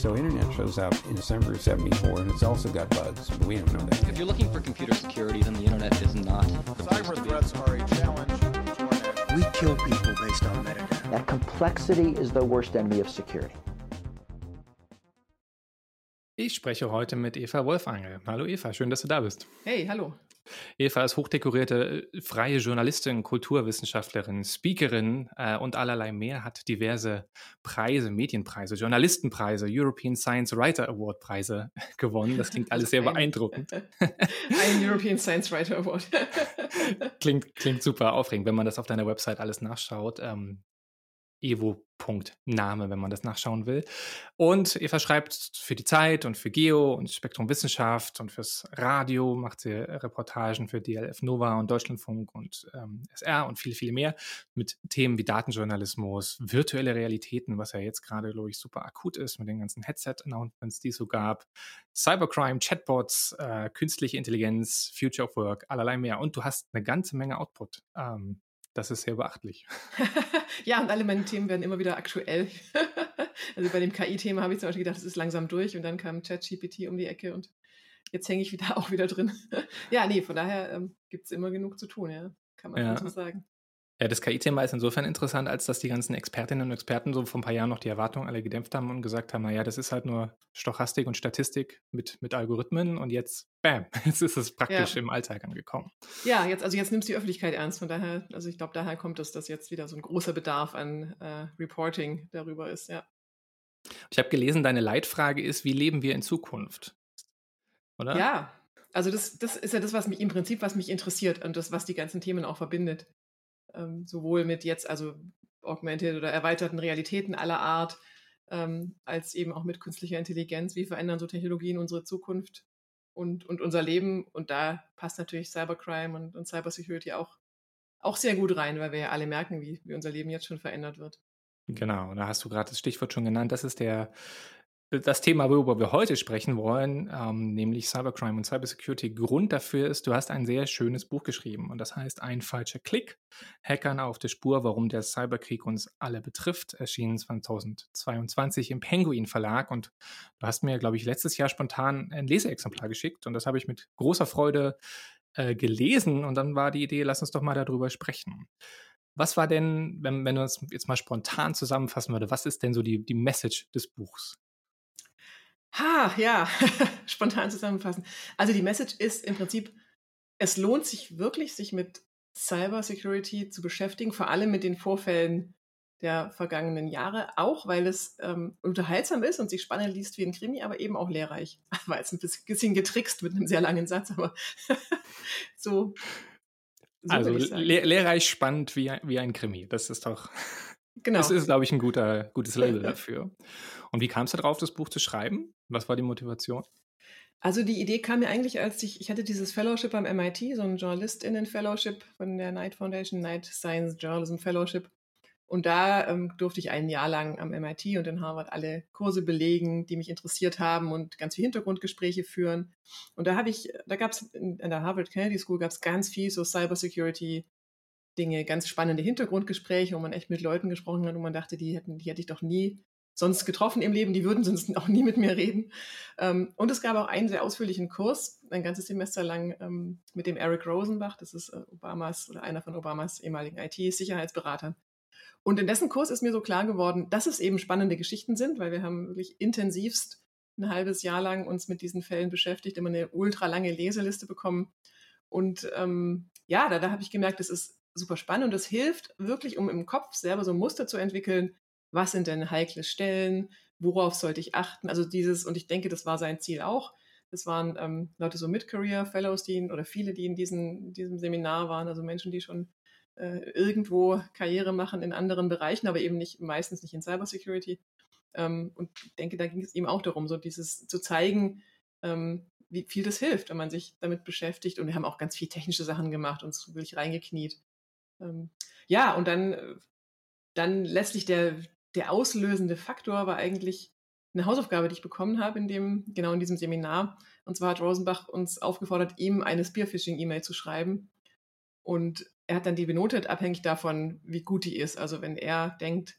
So internet shows up in December of 74 and it's also got bugs, but we don't know that. If you're looking for computer security, then the internet is not. Cyber threats are a challenge to our national We kill people based on metadata. That complexity is the worst enemy of security. Ich spreche heute mit Eva Wolfangel. Hallo Eva, schön, dass du da bist. Hey, hallo. Eva ist hochdekorierte äh, freie Journalistin, Kulturwissenschaftlerin, Speakerin äh, und allerlei mehr, hat diverse Preise, Medienpreise, Journalistenpreise, European Science Writer Award Preise gewonnen. Das klingt alles sehr Ein- beeindruckend. Ein European Science Writer Award. Klingt, klingt super aufregend, wenn man das auf deiner Website alles nachschaut. Ähm, evo.name, wenn man das nachschauen will. Und Eva schreibt für die Zeit und für Geo und Spektrum Wissenschaft und fürs Radio, macht sie Reportagen für DLF Nova und Deutschlandfunk und ähm, SR und viele, viele mehr mit Themen wie Datenjournalismus, virtuelle Realitäten, was ja jetzt gerade, glaube ich, super akut ist mit den ganzen Headset-Announcements, die es so gab, Cybercrime, Chatbots, äh, künstliche Intelligenz, Future of Work, allerlei mehr. Und du hast eine ganze Menge Output. Ähm, das ist sehr beachtlich. ja, und alle meine Themen werden immer wieder aktuell. also bei dem KI-Thema habe ich zum Beispiel gedacht, es ist langsam durch und dann kam ChatGPT um die Ecke und jetzt hänge ich wieder auch wieder drin. ja, nee, von daher ähm, gibt es immer genug zu tun, ja. Kann man Ja. so sagen. Ja, das KI-Thema ist insofern interessant, als dass die ganzen Expertinnen und Experten so vor ein paar Jahren noch die Erwartungen alle gedämpft haben und gesagt haben, naja, das ist halt nur Stochastik und Statistik mit, mit Algorithmen und jetzt, bam, jetzt ist es praktisch Ja. im Alltag angekommen. Ja, jetzt, also jetzt nimmst du die Öffentlichkeit ernst. Von daher, also ich glaube, daher kommt es, dass jetzt wieder so ein großer Bedarf an äh, Reporting darüber ist, ja. Ich habe gelesen, deine Leitfrage ist, wie leben wir in Zukunft? Oder? Ja, also das, das ist ja das, was mich im Prinzip, was mich interessiert und das, was die ganzen Themen auch verbindet. Ähm, sowohl mit jetzt, also augmented oder erweiterten Realitäten aller Art, ähm, als eben auch mit künstlicher Intelligenz. Wie verändern so Technologien unsere Zukunft und, und unser Leben? Und da passt natürlich Cybercrime und, und Cybersecurity auch, auch sehr gut rein, weil wir ja alle merken, wie, wie unser Leben jetzt schon verändert wird. Genau, da hast du gerade das Stichwort schon genannt. Das ist der, das Thema, worüber wir heute sprechen wollen, ähm, nämlich Cybercrime und Cybersecurity. Grund dafür ist, du hast ein sehr schönes Buch geschrieben und das heißt Ein falscher Klick, Hackern auf der Spur, warum der Cyberkrieg uns alle betrifft, erschienen 2022 im Penguin Verlag und du hast mir, glaube ich, letztes Jahr spontan ein Leseexemplar geschickt und das habe ich mit großer Freude äh, gelesen und dann war die Idee, lass uns doch mal darüber sprechen. Was war denn, wenn, wenn du uns jetzt mal spontan zusammenfassen würde, was ist denn so die, die Message des Buchs? Ha, ja, spontan zusammenfassen. Also die Message ist im Prinzip, es lohnt sich wirklich, sich mit Cybersecurity zu beschäftigen, vor allem mit den Vorfällen der vergangenen Jahre, auch weil es ähm, unterhaltsam ist und sich spannend liest wie ein Krimi, aber eben auch lehrreich. War jetzt ein bisschen getrickst mit einem sehr langen Satz, aber so. so also lehrreich spannend wie, wie ein Krimi. Das ist doch, genau. das ist, glaube ich, ein guter, gutes Label dafür. Und wie kamst du darauf, das Buch zu schreiben? Was war die Motivation? Also die Idee kam mir eigentlich, als ich, ich hatte dieses Fellowship am MIT, so ein JournalistInnen-Fellowship von der Knight Foundation, Knight Science Journalism Fellowship. Und da ähm, durfte ich ein Jahr lang am MIT und in Harvard alle Kurse belegen, die mich interessiert haben und ganz viel Hintergrundgespräche führen. Und da habe ich, da gab es in, in der Harvard Kennedy School gab es ganz viel so Cybersecurity Dinge, ganz spannende Hintergrundgespräche, wo man echt mit Leuten gesprochen hat, wo man dachte, die hätten, die hätte ich doch nie sonst getroffen im Leben, die würden sonst auch nie mit mir reden. Ähm, und es gab auch einen sehr ausführlichen Kurs, ein ganzes Semester lang ähm, mit dem Eric Rosenbach, das ist äh, Obamas oder einer von Obamas ehemaligen IT-Sicherheitsberatern. Und in dessen Kurs ist mir so klar geworden, dass es eben spannende Geschichten sind, weil wir haben wirklich intensivst ein halbes Jahr lang uns mit diesen Fällen beschäftigt, immer eine ultra lange Leseliste bekommen. Und ähm, ja, da, da habe ich gemerkt, das ist super spannend und es hilft wirklich, um im Kopf selber so ein Muster zu entwickeln, was sind denn heikle Stellen, worauf sollte ich achten. Also dieses, und ich denke, das war sein Ziel auch. Das waren ähm, Leute so Mid-Career-Fellows, die oder viele, die in diesem, diesem Seminar waren, also Menschen, die schon äh, irgendwo Karriere machen in anderen Bereichen, aber eben nicht, meistens nicht in Cybersecurity. Ähm, und ich denke, da ging es ihm auch darum, so dieses zu zeigen, ähm, wie viel das hilft, wenn man sich damit beschäftigt. Und wir haben auch ganz viel technische Sachen gemacht, uns wirklich reingekniet. Ähm, ja, und dann, äh, dann letztlich der, der auslösende Faktor war eigentlich eine Hausaufgabe, die ich bekommen habe in dem, genau in diesem Seminar. Und zwar hat Rosenbach uns aufgefordert, ihm eine Spearfishing-E-Mail zu schreiben. Und er hat dann die benotet, abhängig davon, wie gut die ist. Also wenn er denkt,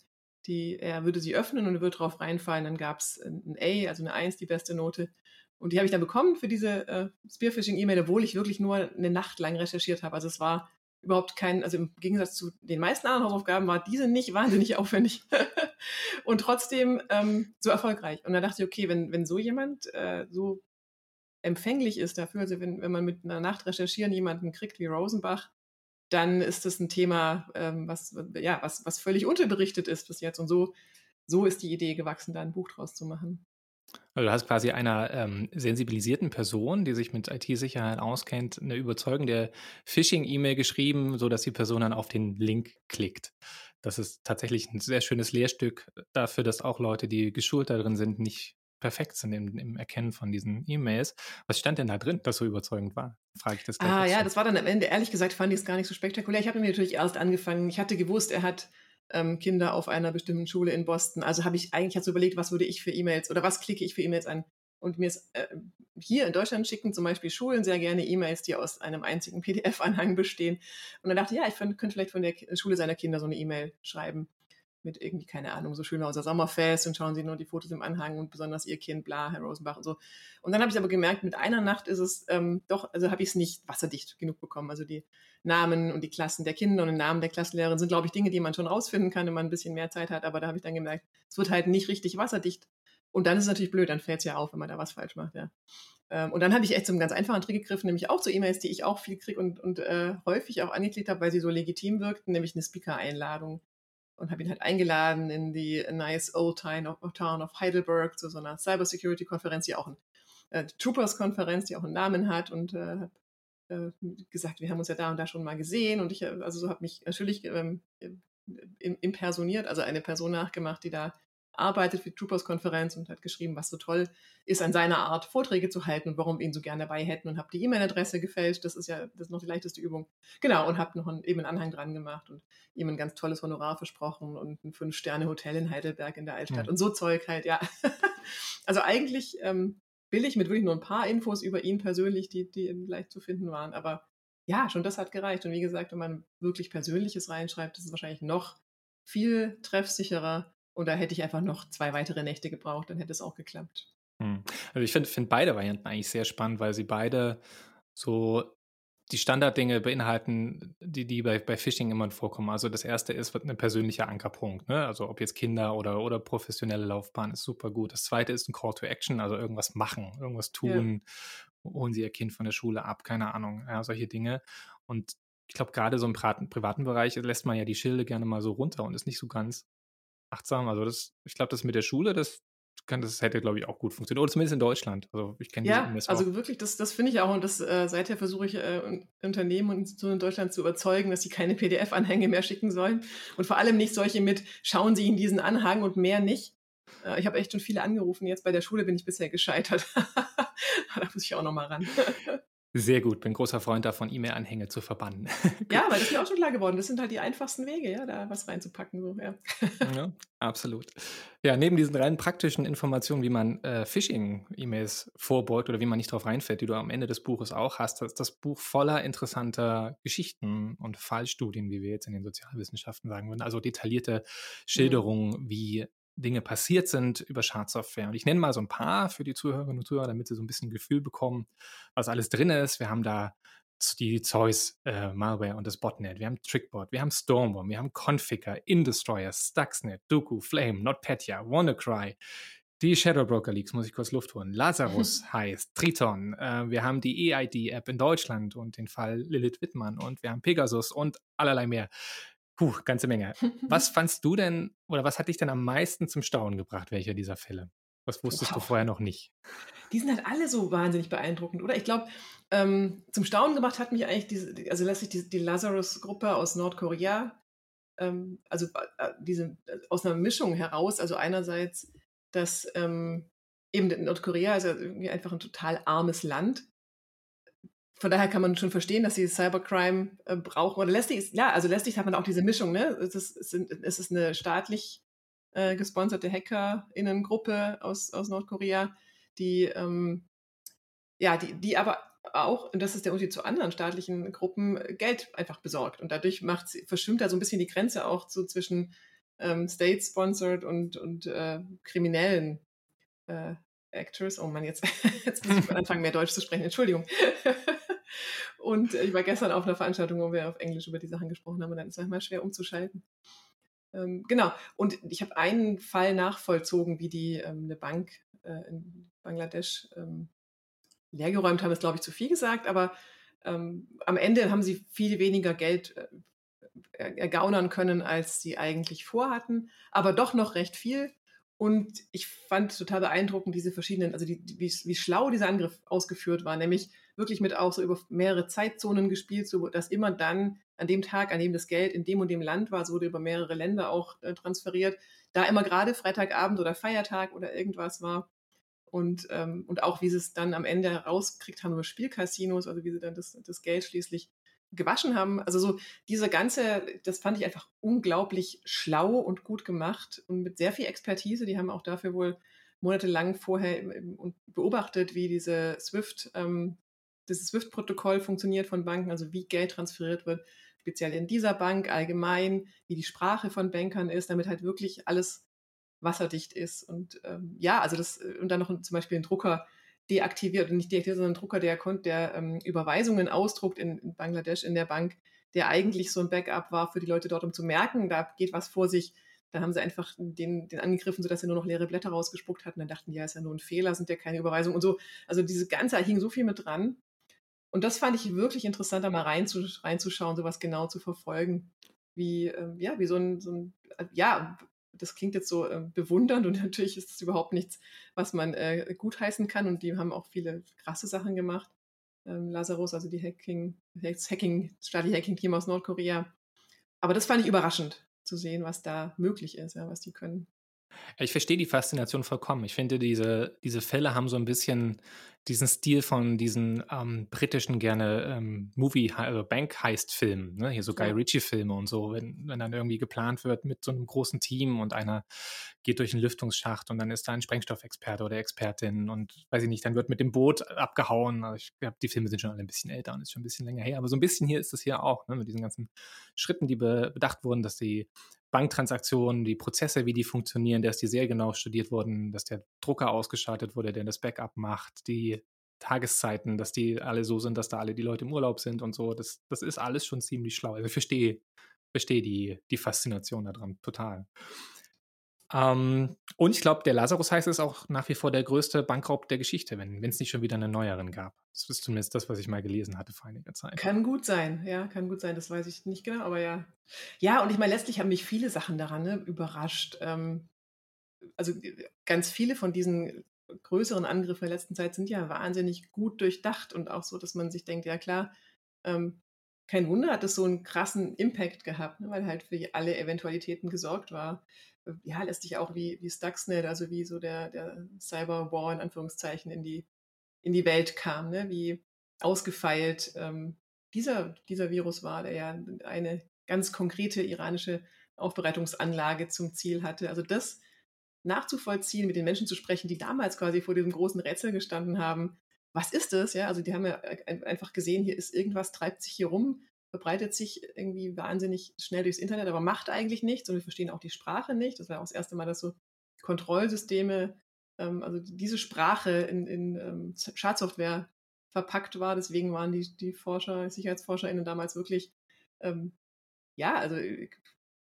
die, er würde sie öffnen und würde drauf reinfallen. Dann gab es ein A, also eine 1, die beste Note. Und die habe ich dann bekommen für diese äh, Spearfishing-E-Mail, obwohl ich wirklich nur eine Nacht lang recherchiert habe. Also es war überhaupt kein, also im Gegensatz zu den meisten anderen Hausaufgaben war diese nicht wahnsinnig aufwendig und trotzdem ähm, so erfolgreich. Und da dachte ich, okay, wenn, wenn so jemand äh, so empfänglich ist dafür, also wenn, wenn man mit einer Nacht recherchieren jemanden kriegt wie Rosenbach, dann ist das ein Thema, ähm, was, ja, was, was völlig unterberichtet ist bis jetzt. Und so, so ist die Idee gewachsen, da ein Buch draus zu machen. Also du hast quasi einer ähm, sensibilisierten Person, die sich mit IT-Sicherheit auskennt, eine überzeugende Phishing-E-Mail geschrieben, sodass die Person dann auf den Link klickt. Das ist tatsächlich ein sehr schönes Lehrstück dafür, dass auch Leute, die geschult darin sind, nicht perfekt sind im, im Erkennen von diesen E-Mails. Was stand denn da drin, das so überzeugend war? Frage ich das gleich. Ah ja, das war dann am Ende, ehrlich gesagt, fand ich es gar nicht so spektakulär. Ich habe mir natürlich erst angefangen, ich hatte gewusst, er hat ähm, Kinder auf einer bestimmten Schule in Boston. Also habe ich eigentlich so überlegt, was würde ich für E-Mails oder was klicke ich für E-Mails an? Und mir ist äh, hier in Deutschland schicken zum Beispiel Schulen sehr gerne E-Mails, die aus einem einzigen PDF-Anhang bestehen. Und dann dachte ich, ja, ich könnte vielleicht von der Schule seiner Kinder so eine E-Mail schreiben mit irgendwie, keine Ahnung, so schöner unser Sommerfest und schauen Sie nur die Fotos im Anhang und besonders Ihr Kind, bla, Herr Rosenbach und so. Und dann habe ich aber gemerkt, mit einer Nacht ist es ähm, doch, also habe ich es nicht wasserdicht genug bekommen. Also die Namen und die Klassen der Kinder und den Namen der Klassenlehrerin sind, glaube ich, Dinge, die man schon rausfinden kann, wenn man ein bisschen mehr Zeit hat. Aber da habe ich dann gemerkt, es wird halt nicht richtig wasserdicht. Und dann ist es natürlich blöd, dann fällt es ja auf, wenn man da was falsch macht, ja. Ähm, und dann habe ich echt zum ganz einfachen Trick gegriffen, nämlich auch zu E-Mails, die ich auch viel kriege und, und äh, häufig auch angeklickt habe, weil sie so legitim wirkten, nämlich eine Speaker-Einladung und habe ihn halt eingeladen in die Nice Old Town of Heidelberg zu so einer Cybersecurity-Konferenz, die auch ein äh, Troopers-Konferenz, die auch einen Namen hat und äh, habe äh, gesagt, wir haben uns ja da und da schon mal gesehen und ich äh, also so habe mich natürlich ähm, impersoniert, also eine Person nachgemacht, die da arbeitet für die Troopers-Konferenz und hat geschrieben, was so toll ist, an seiner Art Vorträge zu halten und warum wir ihn so gerne dabei hätten und habe die E-Mail-Adresse gefälscht. Das ist ja das ist noch die leichteste Übung. Genau, und habe noch einen, eben einen Anhang dran gemacht und ihm ein ganz tolles Honorar versprochen und ein Fünf-Sterne-Hotel in Heidelberg in der Altstadt ja. und so Zeug halt, ja. also eigentlich ähm, billig mit wirklich nur ein paar Infos über ihn persönlich, die, die leicht zu finden waren, aber ja, schon das hat gereicht. Und wie gesagt, wenn man wirklich Persönliches reinschreibt, ist es wahrscheinlich noch viel treffsicherer und da hätte ich einfach noch zwei weitere Nächte gebraucht, dann hätte es auch geklappt. Hm. Also ich finde find beide Varianten eigentlich sehr spannend, weil sie beide so die Standarddinge beinhalten, die, die bei, bei Phishing immer vorkommen. Also das erste ist ein persönlicher Ankerpunkt. Ne? Also ob jetzt Kinder oder, oder professionelle Laufbahn ist super gut. Das zweite ist ein Call to Action, also irgendwas machen, irgendwas tun. Ja. Holen Sie Ihr Kind von der Schule ab, keine Ahnung, ja, solche Dinge. Und ich glaube, gerade so im privaten Bereich lässt man ja die Schilde gerne mal so runter und ist nicht so ganz achtsam. Also das, ich glaube, das mit der Schule, das kann, das hätte, glaube ich, auch gut funktionieren. Oder zumindest in Deutschland. Also ich kenne Ja, also auch. wirklich, das, das finde ich auch. Und das äh, seither versuche ich äh, Unternehmen und Institutionen in Deutschland zu überzeugen, dass sie keine PDF-Anhänge mehr schicken sollen. Und vor allem nicht solche mit, schauen Sie in diesen Anhang und mehr nicht. Äh, ich habe echt schon viele angerufen. Jetzt bei der Schule bin ich bisher gescheitert. da muss ich auch noch mal ran. Sehr gut, bin großer Freund davon, E-Mail-Anhänge zu verbannen. ja, weil das ist mir auch schon klar geworden. Das sind halt die einfachsten Wege, ja, da was reinzupacken. So, ja. ja absolut. Ja, neben diesen rein praktischen Informationen, wie man äh, Phishing-E-Mails vorbeugt oder wie man nicht drauf reinfällt, die du am Ende des Buches auch hast, ist das Buch voller interessanter Geschichten und Fallstudien, wie wir jetzt in den Sozialwissenschaften sagen würden. Also detaillierte mhm. Schilderungen, mhm. wie Dinge passiert sind über Schadsoftware. Und ich nenne mal so ein paar für die Zuhörerinnen und Zuhörer, damit sie so ein bisschen Gefühl bekommen, was alles drin ist. Wir haben da die Zeus äh, Malware und das Botnet. Wir haben Trickbot, wir haben Stormworm, wir haben Configure, Indestroyer, Stuxnet, Doku, Flame, NotPetya, WannaCry, die Shadow Broker Leaks, muss ich kurz Luft holen. Lazarus heißt, Triton. Äh, wir haben die EID-App in Deutschland und den Fall Lilith Wittmann und wir haben Pegasus und allerlei mehr. Puh, ganze Menge. Was fandst du denn oder was hat dich denn am meisten zum Staunen gebracht, welcher dieser Fälle? Was wusstest wow. du vorher noch nicht? Die sind halt alle so wahnsinnig beeindruckend, oder? Ich glaube, ähm, zum Staunen gemacht hat mich eigentlich diese, also lässt sich die, die Lazarus-Gruppe aus Nordkorea, ähm, also äh, diese äh, aus einer Mischung heraus, also einerseits, dass ähm, eben Nordkorea ist ja irgendwie einfach ein total armes Land von daher kann man schon verstehen, dass sie Cybercrime äh, brauchen. Oder lästig ja, also lästig hat man auch diese Mischung, ne? Es ist, es ist eine staatlich äh, gesponserte HackerInnen-Gruppe aus, aus Nordkorea, die, ähm, ja, die, die aber auch, und das ist der Unterschied zu anderen staatlichen Gruppen, Geld einfach besorgt. Und dadurch macht verschwimmt da so ein bisschen die Grenze auch so zwischen ähm, state-sponsored und, und äh, kriminellen äh, Actors. Oh Mann, jetzt, jetzt muss ich anfangen, mehr Deutsch zu sprechen. Entschuldigung. und ich war gestern auf einer Veranstaltung, wo wir auf Englisch über die Sachen gesprochen haben und dann ist es manchmal schwer umzuschalten. Ähm, genau. Und ich habe einen Fall nachvollzogen, wie die ähm, eine Bank äh, in Bangladesch ähm, leergeräumt haben, ist glaube ich zu viel gesagt, aber ähm, am Ende haben sie viel weniger Geld äh, ergaunern können, als sie eigentlich vorhatten, aber doch noch recht viel. Und ich fand total beeindruckend diese verschiedenen, also die, wie, wie, schlau dieser Angriff ausgeführt war, nämlich wirklich mit auch so über mehrere Zeitzonen gespielt, so dass immer dann an dem Tag, an dem das Geld in dem und dem Land war, es wurde über mehrere Länder auch äh, transferiert, da immer gerade Freitagabend oder Feiertag oder irgendwas war. Und, ähm, und auch wie sie es dann am Ende herauskriegt haben über Spielcasinos, also wie sie dann das, das Geld schließlich gewaschen haben. Also so diese ganze, das fand ich einfach unglaublich schlau und gut gemacht und mit sehr viel Expertise. Die haben auch dafür wohl monatelang vorher beobachtet, wie diese Swift, ähm, dieses Swift-Protokoll funktioniert von Banken, also wie Geld transferiert wird, speziell in dieser Bank, allgemein, wie die Sprache von Bankern ist, damit halt wirklich alles wasserdicht ist. Und ähm, ja, also das, und dann noch zum Beispiel ein Drucker, deaktiviert und nicht deaktiviert, sondern ein Drucker, der, der ähm, Überweisungen ausdruckt in, in, Bangladesch in der Bank, der eigentlich so ein Backup war für die Leute dort, um zu merken, da geht was vor sich. Dann haben sie einfach den, den angegriffen, sodass er nur noch leere Blätter rausgespuckt hat. Und dann dachten die, ja, ist ja nur ein Fehler, sind ja keine Überweisungen und so. Also diese ganze, da hing so viel mit dran. Und das fand ich wirklich interessant, da mal reinzu, reinzuschauen, sowas genau zu verfolgen. Wie, äh, ja, wie so ein, so ein, ja, das klingt jetzt so äh, bewundernd und natürlich ist es überhaupt nichts, was man äh, gutheißen kann. Und die haben auch viele krasse Sachen gemacht. Ähm, Lazarus, also die Hacking, das Hacking, staatliche Hacking-Team aus Nordkorea. Aber das fand ich überraschend zu sehen, was da möglich ist, ja, was die können. Ich verstehe die Faszination vollkommen. Ich finde, diese, diese Fälle haben so ein bisschen diesen Stil von diesen ähm, britischen gerne ähm, Movie, also Bank-Heist-Filmen, ne? hier so Guy Ritchie-Filme und so, wenn, wenn dann irgendwie geplant wird mit so einem großen Team und einer geht durch einen Lüftungsschacht und dann ist da ein Sprengstoffexperte oder Expertin und weiß ich nicht, dann wird mit dem Boot abgehauen. Also ich glaube, die Filme sind schon alle ein bisschen älter und ist schon ein bisschen länger her, aber so ein bisschen hier ist es hier auch, ne? mit diesen ganzen Schritten, die be bedacht wurden, dass die Banktransaktionen, die Prozesse, wie die funktionieren, dass die sehr genau studiert wurden, dass der Drucker ausgeschaltet wurde, der das Backup macht, die Tageszeiten, dass die alle so sind, dass da alle die Leute im Urlaub sind und so. Das, das ist alles schon ziemlich schlau. Also ich verstehe, verstehe die, die Faszination daran total. Ähm, und ich glaube, der Lazarus heißt es auch nach wie vor der größte Bankraub der Geschichte, wenn es nicht schon wieder einen neueren gab. Das ist zumindest das, was ich mal gelesen hatte vor einiger Zeit. Kann gut sein, ja, kann gut sein, das weiß ich nicht genau, aber ja. Ja, und ich meine, letztlich haben mich viele Sachen daran ne, überrascht. Ähm, also ganz viele von diesen größeren Angriffen der letzten Zeit sind ja wahnsinnig gut durchdacht und auch so, dass man sich denkt, ja klar, ähm, kein Wunder hat es so einen krassen Impact gehabt, ne, weil halt für alle Eventualitäten gesorgt war ja, letztlich auch wie, wie Stuxnet, also wie so der, der Cyberwar in Anführungszeichen in die, in die Welt kam, ne? wie ausgefeilt ähm, dieser, dieser Virus war, der ja eine ganz konkrete iranische Aufbereitungsanlage zum Ziel hatte. Also das nachzuvollziehen, mit den Menschen zu sprechen, die damals quasi vor diesem großen Rätsel gestanden haben. Was ist das? Ja, also die haben ja einfach gesehen, hier ist irgendwas, treibt sich hier rum verbreitet sich irgendwie wahnsinnig schnell durchs Internet, aber macht eigentlich nichts und wir verstehen auch die Sprache nicht. Das war auch das erste Mal, dass so Kontrollsysteme, ähm, also diese Sprache in, in ähm, Schadsoftware verpackt war. Deswegen waren die, die Forscher, SicherheitsforscherInnen damals wirklich, ähm, ja, also äh,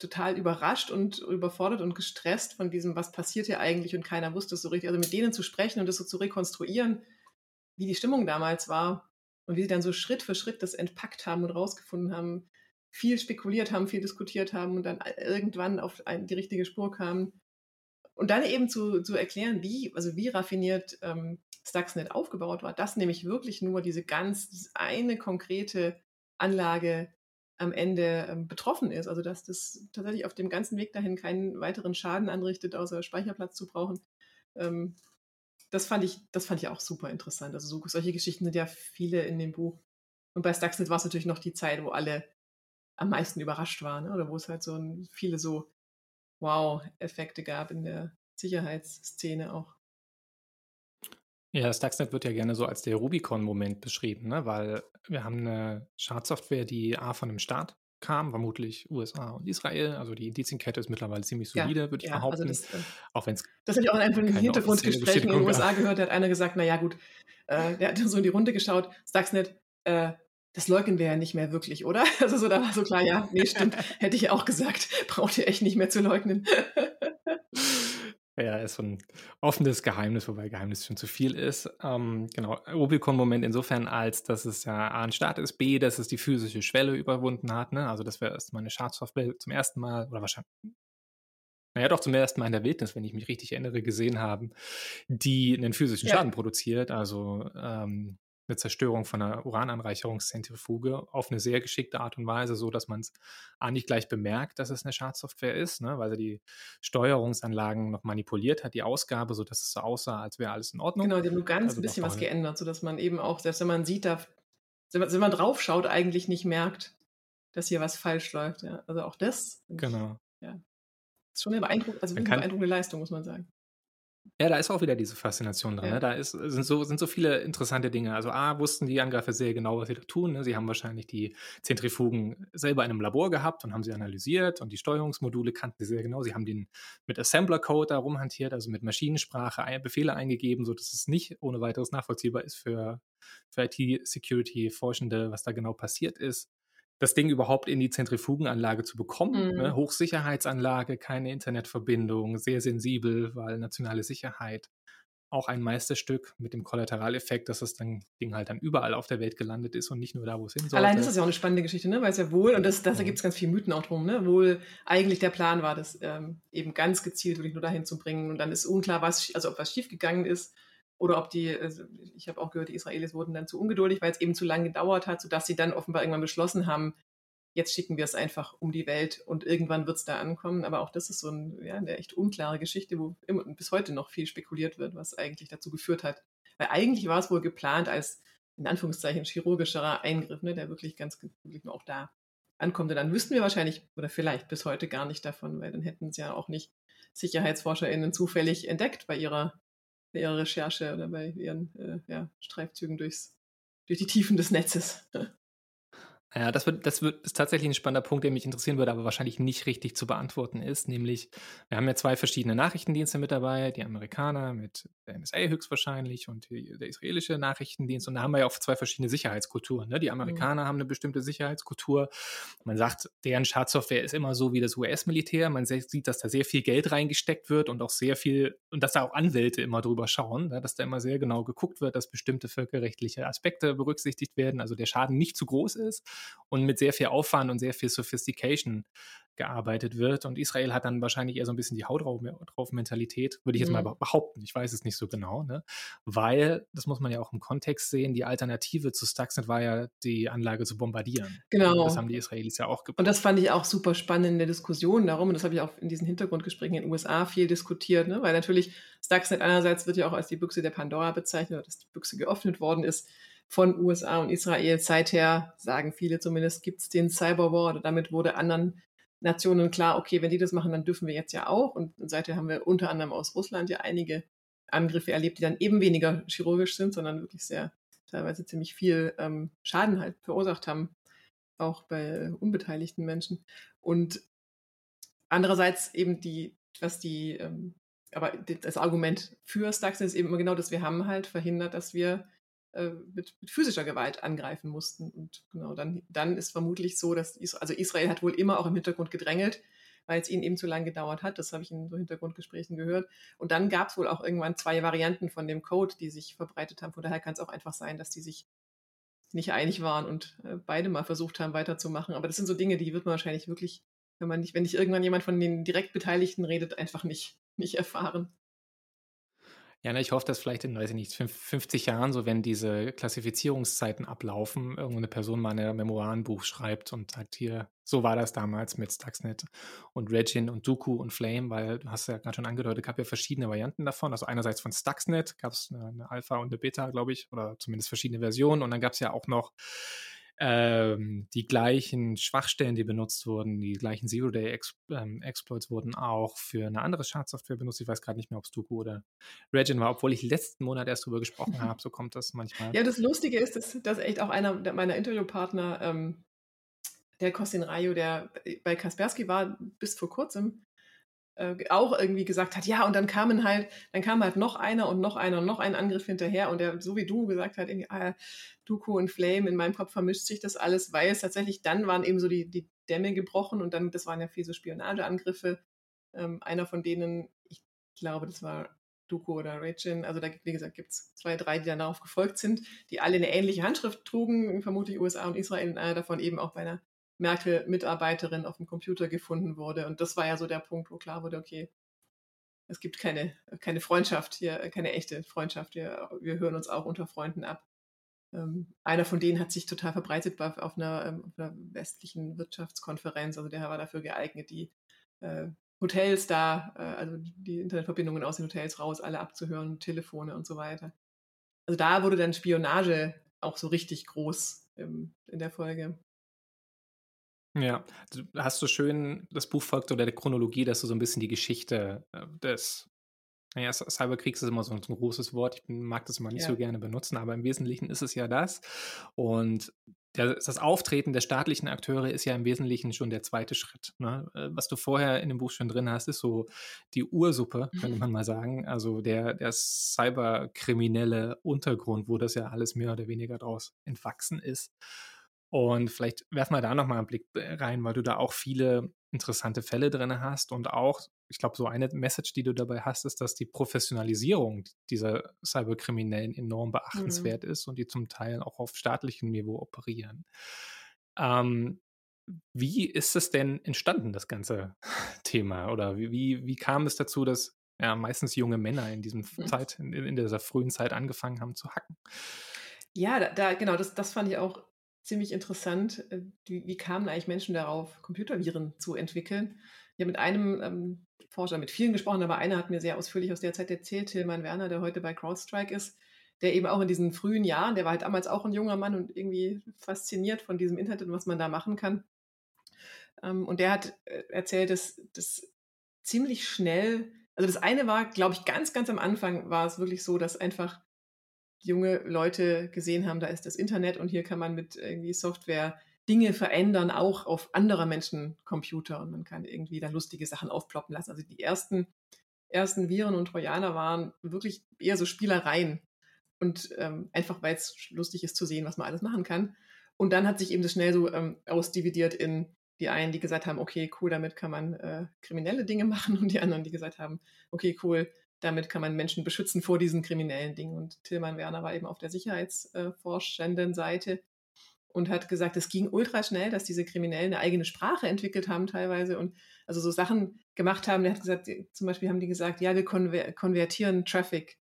total überrascht und überfordert und gestresst von diesem, was passiert hier eigentlich und keiner wusste es so richtig. Also mit denen zu sprechen und das so zu rekonstruieren, wie die Stimmung damals war, und wie sie dann so Schritt für Schritt das entpackt haben und rausgefunden haben, viel spekuliert haben, viel diskutiert haben und dann irgendwann auf die richtige Spur kamen. Und dann eben zu, zu erklären, wie, also wie raffiniert ähm, Stuxnet aufgebaut war, dass nämlich wirklich nur diese ganz, eine konkrete Anlage am Ende ähm, betroffen ist. Also dass das tatsächlich auf dem ganzen Weg dahin keinen weiteren Schaden anrichtet, außer Speicherplatz zu brauchen. Ähm, das fand ich, das fand ich auch super interessant. Also so, solche Geschichten sind ja viele in dem Buch. Und bei Stuxnet war es natürlich noch die Zeit, wo alle am meisten überrascht waren, ne? oder wo es halt so ein, viele so Wow-Effekte gab in der Sicherheitsszene auch. Ja, Stuxnet wird ja gerne so als der Rubicon-Moment beschrieben, ne? weil wir haben eine Schadsoftware, die A von dem Staat kam, vermutlich USA und Israel. Also die Indizienkette ist mittlerweile ziemlich Ja, solide, würde ich ja, also behaupten. das, äh, auch wenn es Das habe ich auch in einem offizielle in den USA gehört. Da hat einer gesagt, naja gut, äh, der hat so in die Runde geschaut, Stuxnet, äh, das leugnen wir ja nicht mehr wirklich, oder? Also so, da war so klar, ja, nee, stimmt, hätte ich auch gesagt, braucht ihr echt nicht mehr zu leugnen. Ja, ist so ein offenes Geheimnis, wobei Geheimnis schon zu viel ist. Ähm, genau, Rubicon-Moment insofern, als dass es ja A ein Start ist, B, dass es die physische Schwelle überwunden hat. Ne? Also, dass wir erstmal eine Schadsoftware zum ersten Mal, oder wahrscheinlich, naja, doch zum ersten Mal in der Wildnis, wenn ich mich richtig erinnere, gesehen haben, die einen physischen Ja. Schaden produziert. Also ähm, eine Zerstörung von einer Urananreicherungszentrifuge auf eine sehr geschickte Art und Weise, so dass man es A nicht gleich bemerkt, dass es eine Schadsoftware ist, ne, weil sie die Steuerungsanlagen noch manipuliert hat, die Ausgabe, so dass es so aussah, als wäre alles in Ordnung. Genau, die haben nur ganz Also ein bisschen was geändert, sodass man eben auch, selbst wenn man sieht, da, wenn man, drauf schaut, eigentlich nicht merkt, dass hier was falsch läuft. Ja. Also auch das Genau. ist schon eine beeindruckende, also eine beeindruckende Leistung, muss man sagen. Ja, da ist auch wieder diese Faszination dran. Ja. Ne? Da ist, sind, so, sind so viele interessante Dinge. Also A, wussten die Angreifer sehr genau, was sie da tun. Ne? Sie haben wahrscheinlich die Zentrifugen selber in einem Labor gehabt und haben sie analysiert und die Steuerungsmodule kannten sie sehr genau. Sie haben den mit Assembler-Code da rumhantiert, also mit Maschinensprache Befehle eingegeben, sodass es nicht ohne weiteres nachvollziehbar ist für, für IT-Security-Forschende, was da genau passiert ist. Das Ding überhaupt in die Zentrifugenanlage zu bekommen. Mhm. Ne? Hochsicherheitsanlage, keine Internetverbindung, sehr sensibel, weil nationale Sicherheit. Auch ein Meisterstück mit dem Kollateraleffekt, dass das dann, Ding halt dann überall auf der Welt gelandet ist und nicht nur da, wo es hin sollte. Allein das ist ja auch eine spannende Geschichte, ne? weil es ja wohl, und das, das, da gibt es ganz viele Mythen auch drum, ne? wohl eigentlich der Plan war, das ähm, eben ganz gezielt wirklich nur dahin zu bringen. Und dann ist unklar, was, also ob was schiefgegangen ist oder ob die, also ich habe auch gehört, die Israelis wurden dann zu ungeduldig, weil es eben zu lange gedauert hat, sodass sie dann offenbar irgendwann beschlossen haben, jetzt schicken wir es einfach um die Welt und irgendwann wird es da ankommen. Aber auch das ist so ein, ja, eine echt unklare Geschichte, wo immer, bis heute noch viel spekuliert wird, was eigentlich dazu geführt hat. Weil eigentlich war es wohl geplant als in Anführungszeichen chirurgischerer Eingriff, ne, der wirklich ganz wirklich nur auch da ankommt. Und dann wüssten wir wahrscheinlich oder vielleicht bis heute gar nicht davon, weil dann hätten es ja auch nicht SicherheitsforscherInnen zufällig entdeckt bei ihrer, ihrer Recherche oder bei ihren äh, ja, Streifzügen durchs, durch die Tiefen des Netzes. Ja, das wird, das wird ist tatsächlich ein spannender Punkt, der mich interessieren würde, aber wahrscheinlich nicht richtig zu beantworten ist. Nämlich, wir haben ja zwei verschiedene Nachrichtendienste mit dabei, die Amerikaner mit der NSA höchstwahrscheinlich und die, der israelische Nachrichtendienst. Und da haben wir ja auch zwei verschiedene Sicherheitskulturen. Ne? Die Amerikaner haben eine bestimmte Sicherheitskultur. Man sagt, deren Schadsoftware ist immer so wie das US-Militär. Man sieht, dass da sehr viel Geld reingesteckt wird und auch sehr viel, und dass da auch Anwälte immer drüber schauen, ne? dass da immer sehr genau geguckt wird, dass bestimmte völkerrechtliche Aspekte berücksichtigt werden, also der Schaden nicht zu groß ist und mit sehr viel Aufwand und sehr viel Sophistication gearbeitet wird. Und Israel hat dann wahrscheinlich eher so ein bisschen die Haut drauf, Mentalität, würde ich jetzt mal Mhm. behaupten. Ich weiß es nicht so genau, ne? weil, das muss man ja auch im Kontext sehen, die Alternative zu Stuxnet war ja, die Anlage zu bombardieren. Genau. Das haben die Israelis ja auch Und das fand ich auch super spannend in der Diskussion darum, und das habe ich auch in diesen Hintergrundgesprächen in den USA viel diskutiert, ne? weil natürlich Stuxnet einerseits wird ja auch als die Büchse der Pandora bezeichnet, dass die Büchse geöffnet worden ist von USA und Israel. Seither, sagen viele zumindest, gibt es den Cyberwar, oder damit wurde anderen Nationen klar, okay, wenn die das machen, dann dürfen wir jetzt ja auch. Und seither haben wir unter anderem aus Russland ja einige Angriffe erlebt, die dann eben weniger chirurgisch sind, sondern wirklich sehr, teilweise ziemlich viel ähm, Schaden halt verursacht haben auch bei unbeteiligten Menschen. Und andererseits eben die, was die, ähm, aber das Argument für Stuxnet ist eben immer genau, dass wir haben halt verhindert, dass wir mit, mit physischer Gewalt angreifen mussten. Und genau, dann, dann ist vermutlich so, dass Is also Israel hat wohl immer auch im Hintergrund gedrängelt, weil es ihnen eben zu lange gedauert hat. Das habe ich in so Hintergrundgesprächen gehört. Und dann gab es wohl auch irgendwann zwei Varianten von dem Code, die sich verbreitet haben. Von daher kann es auch einfach sein, dass die sich nicht einig waren und äh, beide mal versucht haben, weiterzumachen. Aber das sind so Dinge, die wird man wahrscheinlich wirklich, wenn man nicht, wenn nicht irgendwann jemand von den direkt Beteiligten redet, einfach nicht, nicht erfahren. Ja, ne, ich hoffe, dass vielleicht in, weiß ich nicht, fünf- 50 Jahren, so wenn diese Klassifizierungszeiten ablaufen, irgendeine Person mal ein Memoirenbuch schreibt und sagt, hier, so war das damals mit Stuxnet und Regin und Dooku und Flame, weil du hast ja gerade schon angedeutet, gab ja verschiedene Varianten davon. Also einerseits von Stuxnet gab es eine Alpha und eine Beta, glaube ich, oder zumindest verschiedene Versionen. Und dann gab es ja auch noch ähm, die gleichen Schwachstellen, die benutzt wurden, die gleichen Zero-Day-Exploits wurden auch für eine andere Schadsoftware benutzt. Ich weiß gerade nicht mehr, ob es Dooku oder Regin war, obwohl ich letzten Monat erst drüber gesprochen habe. So kommt das manchmal. Ja, das Lustige ist, dass, dass echt auch einer meiner Interviewpartner, ähm, der Kostin Rayo, der bei Kaspersky war bis vor kurzem, äh, auch irgendwie gesagt hat, ja, und dann kamen halt, dann kam halt noch einer und noch einer und noch ein Angriff hinterher und der, so wie du gesagt hat, irgendwie, ah, Duko und Flame, in meinem Kopf vermischt sich das alles, weil es tatsächlich dann waren eben so die, die Dämme gebrochen und dann, das waren ja viel so Spionageangriffe. Ähm, einer von denen, ich glaube, das war Duko oder Rachin, also da, wie gesagt, gibt es zwei, drei, die darauf gefolgt sind, die alle eine ähnliche Handschrift trugen, vermutlich USA und Israel, und einer davon eben auch bei einer Merkel-Mitarbeiterin auf dem Computer gefunden wurde. Und das war ja so der Punkt, wo klar wurde, okay, es gibt keine, keine Freundschaft hier, keine echte Freundschaft. Wir, wir hören uns auch unter Freunden ab. Ähm, einer von denen hat sich total verbreitet auf einer, ähm, auf einer westlichen Wirtschaftskonferenz. Also der war dafür geeignet, die äh, Hotels da, äh, also die Internetverbindungen aus den Hotels raus, alle abzuhören, Telefone und so weiter. Also da wurde dann Spionage auch so richtig groß ähm, in der Folge. Ja, du hast so schön das Buch folgt oder der Chronologie, dass du so ein bisschen die Geschichte äh, des naja, Cyberkriegs ist immer so ein, großes Wort. Ich mag das immer nicht ja. so gerne benutzen, aber im Wesentlichen ist es ja das. Und der, das Auftreten der staatlichen Akteure ist ja im Wesentlichen schon der zweite Schritt. Ne? Äh, was du vorher in dem Buch schon drin hast, ist so die Ursuppe, könnte man mal sagen. Also der, der cyberkriminelle Untergrund, wo das ja alles mehr oder weniger draus entwachsen ist. Und vielleicht werfen wir da nochmal einen Blick äh, rein, weil du da auch viele interessante Fälle drin hast und auch, ich glaube, so eine Message, die du dabei hast, ist, dass die Professionalisierung dieser Cyberkriminellen enorm mhm. beachtenswert mhm. ist und die zum Teil auch auf staatlichem Niveau operieren. Ähm, wie ist es denn entstanden, das ganze Thema? Oder wie, wie kam es dazu, dass ja, meistens junge Männer in diesem. Zeit, in, in, dieser frühen Zeit angefangen haben zu hacken? Ja, da, da genau, das, das fand ich auch ziemlich interessant. Äh, wie, wie kamen eigentlich Menschen darauf, Computerviren zu entwickeln? Ich habe mit einem ähm, Forscher, mit vielen gesprochen, aber einer hat mir sehr ausführlich aus der Zeit erzählt, Tilman Werner, der heute bei CrowdStrike ist, der eben auch in diesen frühen Jahren, der war halt damals auch ein junger Mann und irgendwie fasziniert von diesem Internet und was man da machen kann. Ähm, und der hat äh, erzählt, dass das ziemlich schnell, also das eine war, glaube ich, ganz, ganz am Anfang war es wirklich so, dass einfach junge Leute gesehen haben, da ist das Internet und hier kann man mit irgendwie Software Dinge verändern, auch auf anderer Menschen Computer und man kann irgendwie da lustige Sachen aufploppen lassen. Also die ersten, ersten Viren und Trojaner waren wirklich eher so Spielereien und ähm, einfach, weil es lustig ist zu sehen, was man alles machen kann. Und dann hat sich eben das schnell so ähm, ausdividiert in die einen, die gesagt haben, okay, cool, damit kann man äh, kriminelle Dinge machen und die anderen, die gesagt haben, okay, cool, damit kann man Menschen beschützen vor diesen kriminellen Dingen. Und Tilman Werner war eben auf der sicherheitsforschenden Seite und hat gesagt, es ging ultra schnell, dass diese Kriminellen eine eigene Sprache entwickelt haben teilweise und also so Sachen gemacht haben. Der hat gesagt, zum Beispiel haben die gesagt, ja, wir konver konvertieren Traffic.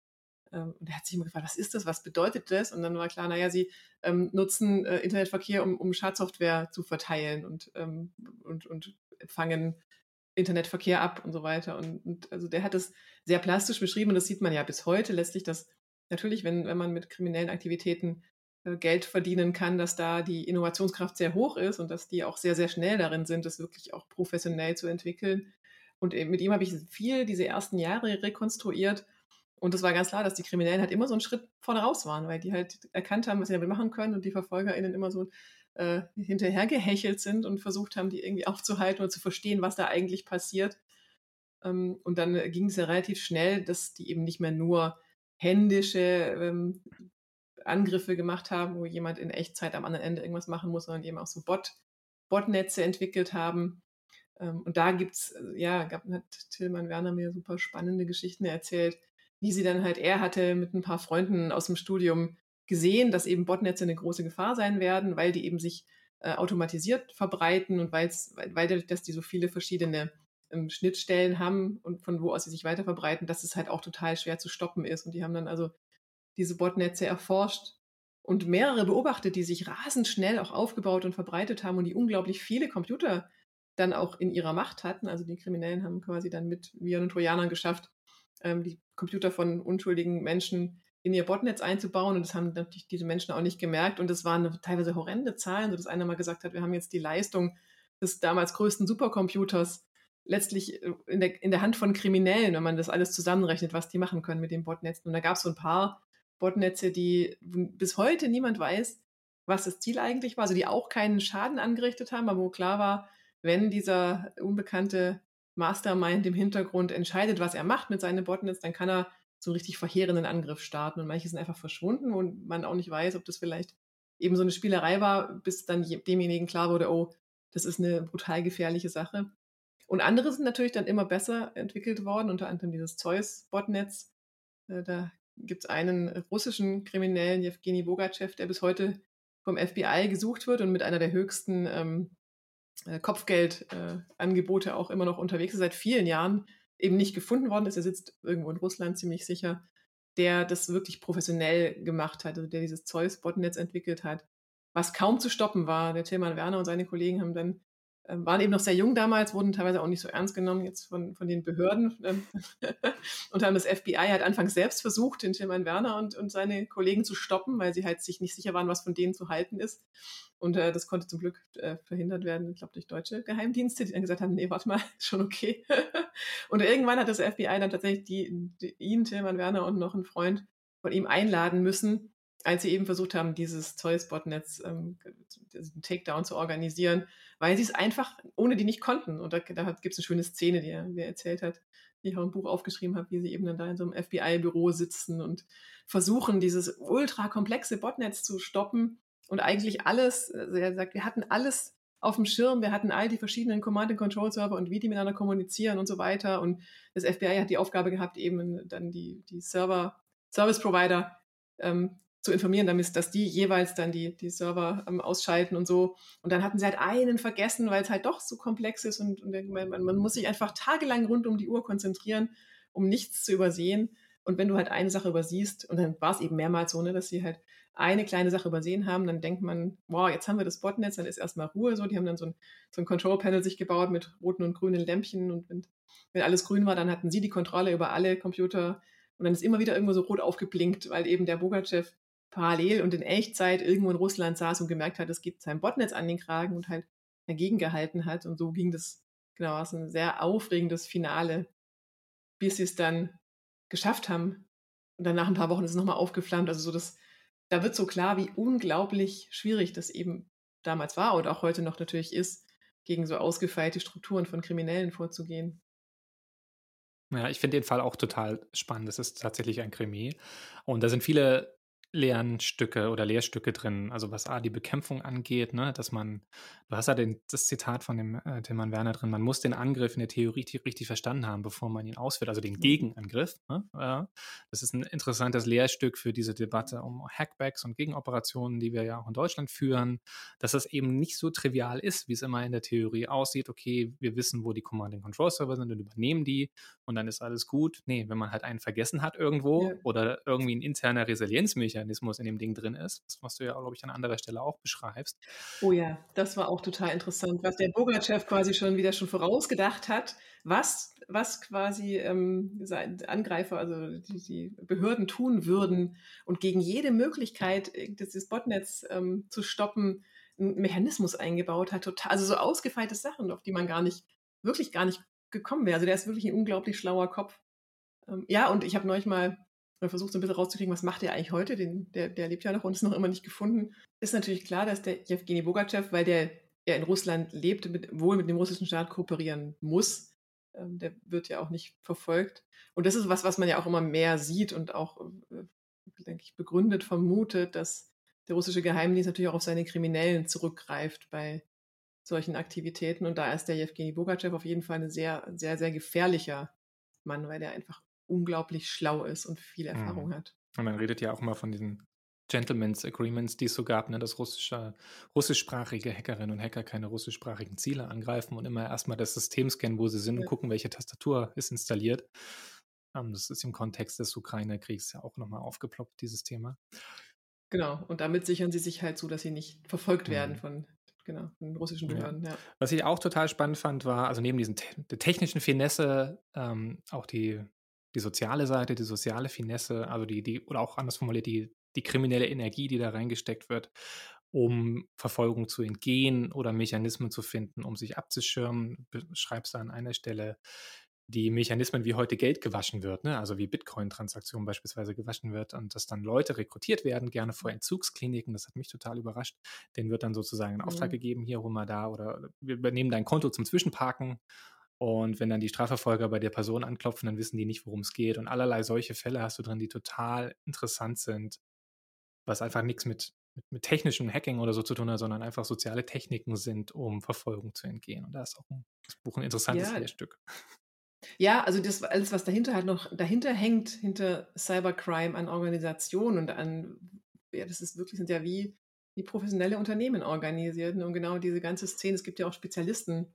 Ähm, und er hat sich immer gefragt, was ist das, was bedeutet das? Und dann war klar, naja, sie ähm, nutzen äh, Internetverkehr, um, um Schadsoftware zu verteilen und, ähm, und, und fangen Internetverkehr ab und so weiter. Und, und, also der hat es sehr plastisch beschrieben und das sieht man ja bis heute letztlich, dass natürlich, wenn, wenn man mit kriminellen Aktivitäten äh, Geld verdienen kann, dass da die Innovationskraft sehr hoch ist und dass die auch sehr, sehr schnell darin sind, das wirklich auch professionell zu entwickeln. Und mit ihm habe ich viel diese ersten Jahre rekonstruiert. Und es war ganz klar, dass die Kriminellen halt immer so einen Schritt vorne raus waren, weil die halt erkannt haben, was sie damit machen können und die VerfolgerInnen immer so äh, hinterhergehechelt sind und versucht haben, die irgendwie aufzuhalten und zu verstehen, was da eigentlich passiert. Ähm, und dann ging es ja relativ schnell, dass die eben nicht mehr nur händische ähm, Angriffe gemacht haben, wo jemand in Echtzeit am anderen Ende irgendwas machen muss, sondern eben auch so Bot, Botnetze entwickelt haben. Ähm, und da gibt's, äh, ja, gab, hat Tillmann Werner mir super spannende Geschichten erzählt, wie sie dann halt, er hatte mit ein paar Freunden aus dem Studium gesehen, dass eben Botnetze eine große Gefahr sein werden, weil die eben sich äh, automatisiert verbreiten und weil, weil dass die so viele verschiedene ähm, Schnittstellen haben und von wo aus sie sich weiter verbreiten, dass es halt auch total schwer zu stoppen ist. Und die haben dann also diese Botnetze erforscht und mehrere beobachtet, die sich rasend schnell auch aufgebaut und verbreitet haben und die unglaublich viele Computer dann auch in ihrer Macht hatten. Also die Kriminellen haben quasi dann mit Viren und Trojanern geschafft, ähm, die Computer von unschuldigen Menschen in ihr Botnetz einzubauen. Und das haben natürlich diese Menschen auch nicht gemerkt. Und das waren teilweise horrende Zahlen, so dass einer mal gesagt hat, wir haben jetzt die Leistung des damals größten Supercomputers letztlich äh, in der, in der Hand von Kriminellen, wenn man das alles zusammenrechnet, was die machen können mit den Botnetzen. Und da gab es so ein paar Botnetze, die bis heute niemand weiß, was das Ziel eigentlich war, also die auch keinen Schaden angerichtet haben, aber wo klar war, wenn dieser unbekannte Mastermind im Hintergrund entscheidet, was er macht mit seinen Botnets, dann kann er so richtig verheerenden Angriff starten. Und manche sind einfach verschwunden und man auch nicht weiß, ob das vielleicht eben so eine Spielerei war, bis dann demjenigen klar wurde, oh, das ist eine brutal gefährliche Sache. Und andere sind natürlich dann immer besser entwickelt worden, unter anderem dieses Zeus-Botnetz. Äh, da gibt es einen russischen Kriminellen, Jewgeni Bogachev, der bis heute vom FBI gesucht wird und mit einer der höchsten ähm, äh, Kopfgeldangebote äh, auch immer noch unterwegs ist, seit vielen Jahren eben nicht gefunden worden ist. Er sitzt irgendwo in Russland ziemlich sicher, der das wirklich professionell gemacht hat, also der dieses Zeus-Botnetz entwickelt hat, was kaum zu stoppen war. Der Tilman Werner und seine Kollegen haben dann waren eben noch sehr jung damals, wurden teilweise auch nicht so ernst genommen jetzt von, von den Behörden ähm, und haben das FBI halt anfangs selbst versucht, den Tilman Werner und, und seine Kollegen zu stoppen, weil sie halt sich nicht sicher waren, was von denen zu halten ist. Und äh, das konnte zum Glück äh, verhindert werden, ich glaube, durch deutsche Geheimdienste, die dann gesagt haben, nee, warte mal, ist schon okay. und irgendwann hat das FBI dann tatsächlich die, die, ihn, Tilman Werner und noch einen Freund von ihm einladen müssen, als sie eben versucht haben, dieses Zeus-Botnetz, ähm, Takedown zu organisieren, weil sie es einfach ohne die nicht konnten. Und da, da gibt es eine schöne Szene, die er mir erzählt hat, die ich auch im Buch aufgeschrieben habe, wie sie eben dann da in so einem FBI-Büro sitzen und versuchen, dieses ultra komplexe Botnetz zu stoppen und eigentlich alles, also er sagt, wir hatten alles auf dem Schirm, wir hatten all die verschiedenen Command-and-Control-Server und wie die miteinander kommunizieren und so weiter. Und das FBI hat die Aufgabe gehabt, eben dann die, die Server, Service-Provider ähm, zu informieren, damit, dass die jeweils dann die, die Server ähm, ausschalten und so. Und dann hatten sie halt einen vergessen, weil es halt doch so komplex ist und, und man, man, muss sich einfach tagelang rund um die Uhr konzentrieren, um nichts zu übersehen. Und wenn du halt eine Sache übersiehst, und dann war es eben mehrmals so, ne, dass sie halt eine kleine Sache übersehen haben, dann denkt man, wow, jetzt haben wir das Botnetz, dann ist erstmal Ruhe so. Die haben dann so ein, so ein Control-Panel sich gebaut mit roten und grünen Lämpchen und wenn, wenn alles grün war, dann hatten sie die Kontrolle über alle Computer und dann ist immer wieder irgendwo so rot aufgeblinkt, weil eben der Bogachev parallel und in Echtzeit irgendwo in Russland saß und gemerkt hat, es gibt sein Botnetz an den Kragen und halt dagegen gehalten hat. Und so ging das, genau, es ein sehr aufregendes Finale, bis sie es dann geschafft haben. Und dann nach ein paar Wochen ist es nochmal aufgeflammt. Also so das, da wird so klar, wie unglaublich schwierig das eben damals war und auch heute noch natürlich ist, gegen so ausgefeilte Strukturen von Kriminellen vorzugehen. Ja, ich finde den Fall auch total spannend. Es ist tatsächlich ein Krimi. Und da sind viele Lernstücke oder Lehrstücke drin. Also was A, die Bekämpfung angeht, ne, dass man, du hast ja den, das Zitat von dem äh, Tilman Werner drin, man muss den Angriff in der Theorie richtig verstanden haben, bevor man ihn ausführt, also den mhm. Gegenangriff. Ne? Ja, das ist ein interessantes Lehrstück für diese Debatte um Hackbacks und Gegenoperationen, die wir ja auch in Deutschland führen, dass es eben nicht so trivial ist, wie es immer in der Theorie aussieht. Okay, wir wissen, wo die Command-and-Control-Server sind und übernehmen die und dann ist alles gut. Nee, wenn man halt einen vergessen hat irgendwo ja. oder irgendwie ein interner Resilienzmechanismus Mechanismus in dem Ding drin ist, was du ja, glaube ich, an anderer Stelle auch beschreibst. Oh ja, das war auch total interessant, was der Bogachev quasi schon wieder schon vorausgedacht hat, was, was quasi ähm, Angreifer, also die, die, Behörden tun würden und gegen jede Möglichkeit, dieses Botnetz ähm, zu stoppen, einen Mechanismus eingebaut hat. Total, also so ausgefeilte Sachen, auf die man gar nicht, wirklich gar nicht gekommen wäre. Also der ist wirklich ein unglaublich schlauer Kopf. Ähm, ja, und ich habe neulich mal versucht so ein bisschen rauszukriegen, was macht der eigentlich heute? Den, der, der lebt ja noch und ist noch immer nicht gefunden. Ist natürlich klar, dass der Jewgeni Bogachev, weil der ja in Russland lebt, mit, wohl mit dem russischen Staat kooperieren muss. Ähm, der wird ja auch nicht verfolgt. Und das ist was, was man ja auch immer mehr sieht und auch, äh, denke ich, begründet vermutet, dass der russische Geheimdienst natürlich auch auf seine Kriminellen zurückgreift bei solchen Aktivitäten. Und da ist der Jewgeni Bogachev auf jeden Fall ein sehr, sehr, sehr gefährlicher Mann, weil der einfach unglaublich schlau ist und viel Erfahrung mhm. hat. Und man redet ja auch immer von diesen Gentleman's Agreements, die es so gab, ne, dass russische, russischsprachige Hackerinnen und Hacker keine russischsprachigen Ziele angreifen und immer erstmal das System scannen, wo sie sind ja. und gucken, welche Tastatur ist installiert. Um, ähm, das ist im Kontext des Ukraine-Kriegs ja auch nochmal aufgeploppt, dieses Thema. Genau, und damit sichern sie sich halt so, dass sie nicht verfolgt mhm. werden von, genau, von russischen Behörden. Ja. Ja. Was ich auch total spannend fand, war, also neben diesen te der technischen Finesse, ähm, auch die die soziale Seite, die soziale Finesse, also die, die, oder auch anders formuliert, die, die kriminelle Energie, die da reingesteckt wird, um Verfolgung zu entgehen oder Mechanismen zu finden, um sich abzuschirmen. Schreibst du an einer Stelle, die Mechanismen, wie heute Geld gewaschen wird, ne? also wie Bitcoin-Transaktionen beispielsweise gewaschen wird und dass dann Leute rekrutiert werden, gerne vor Entzugskliniken, das hat mich total überrascht. Denen wird dann sozusagen ein Auftrag Mhm. gegeben, hier hol mal da oder wir übernehmen dein Konto zum Zwischenparken und wenn dann die Strafverfolger bei der Person anklopfen, dann wissen die nicht, worum es geht und allerlei solche Fälle hast du drin, die total interessant sind, was einfach nichts mit, mit, mit technischem Hacking oder so zu tun hat, sondern einfach soziale Techniken sind, um Verfolgung zu entgehen. Und da ist auch ein, das Buch ein interessantes Ja. Lehrstück. Ja, also das alles, was dahinter halt noch dahinter hängt, hinter Cybercrime an Organisationen und an, ja, das ist wirklich, sind ja wie, wie professionelle Unternehmen organisiert. ne? Und genau diese ganze Szene, es gibt ja auch Spezialisten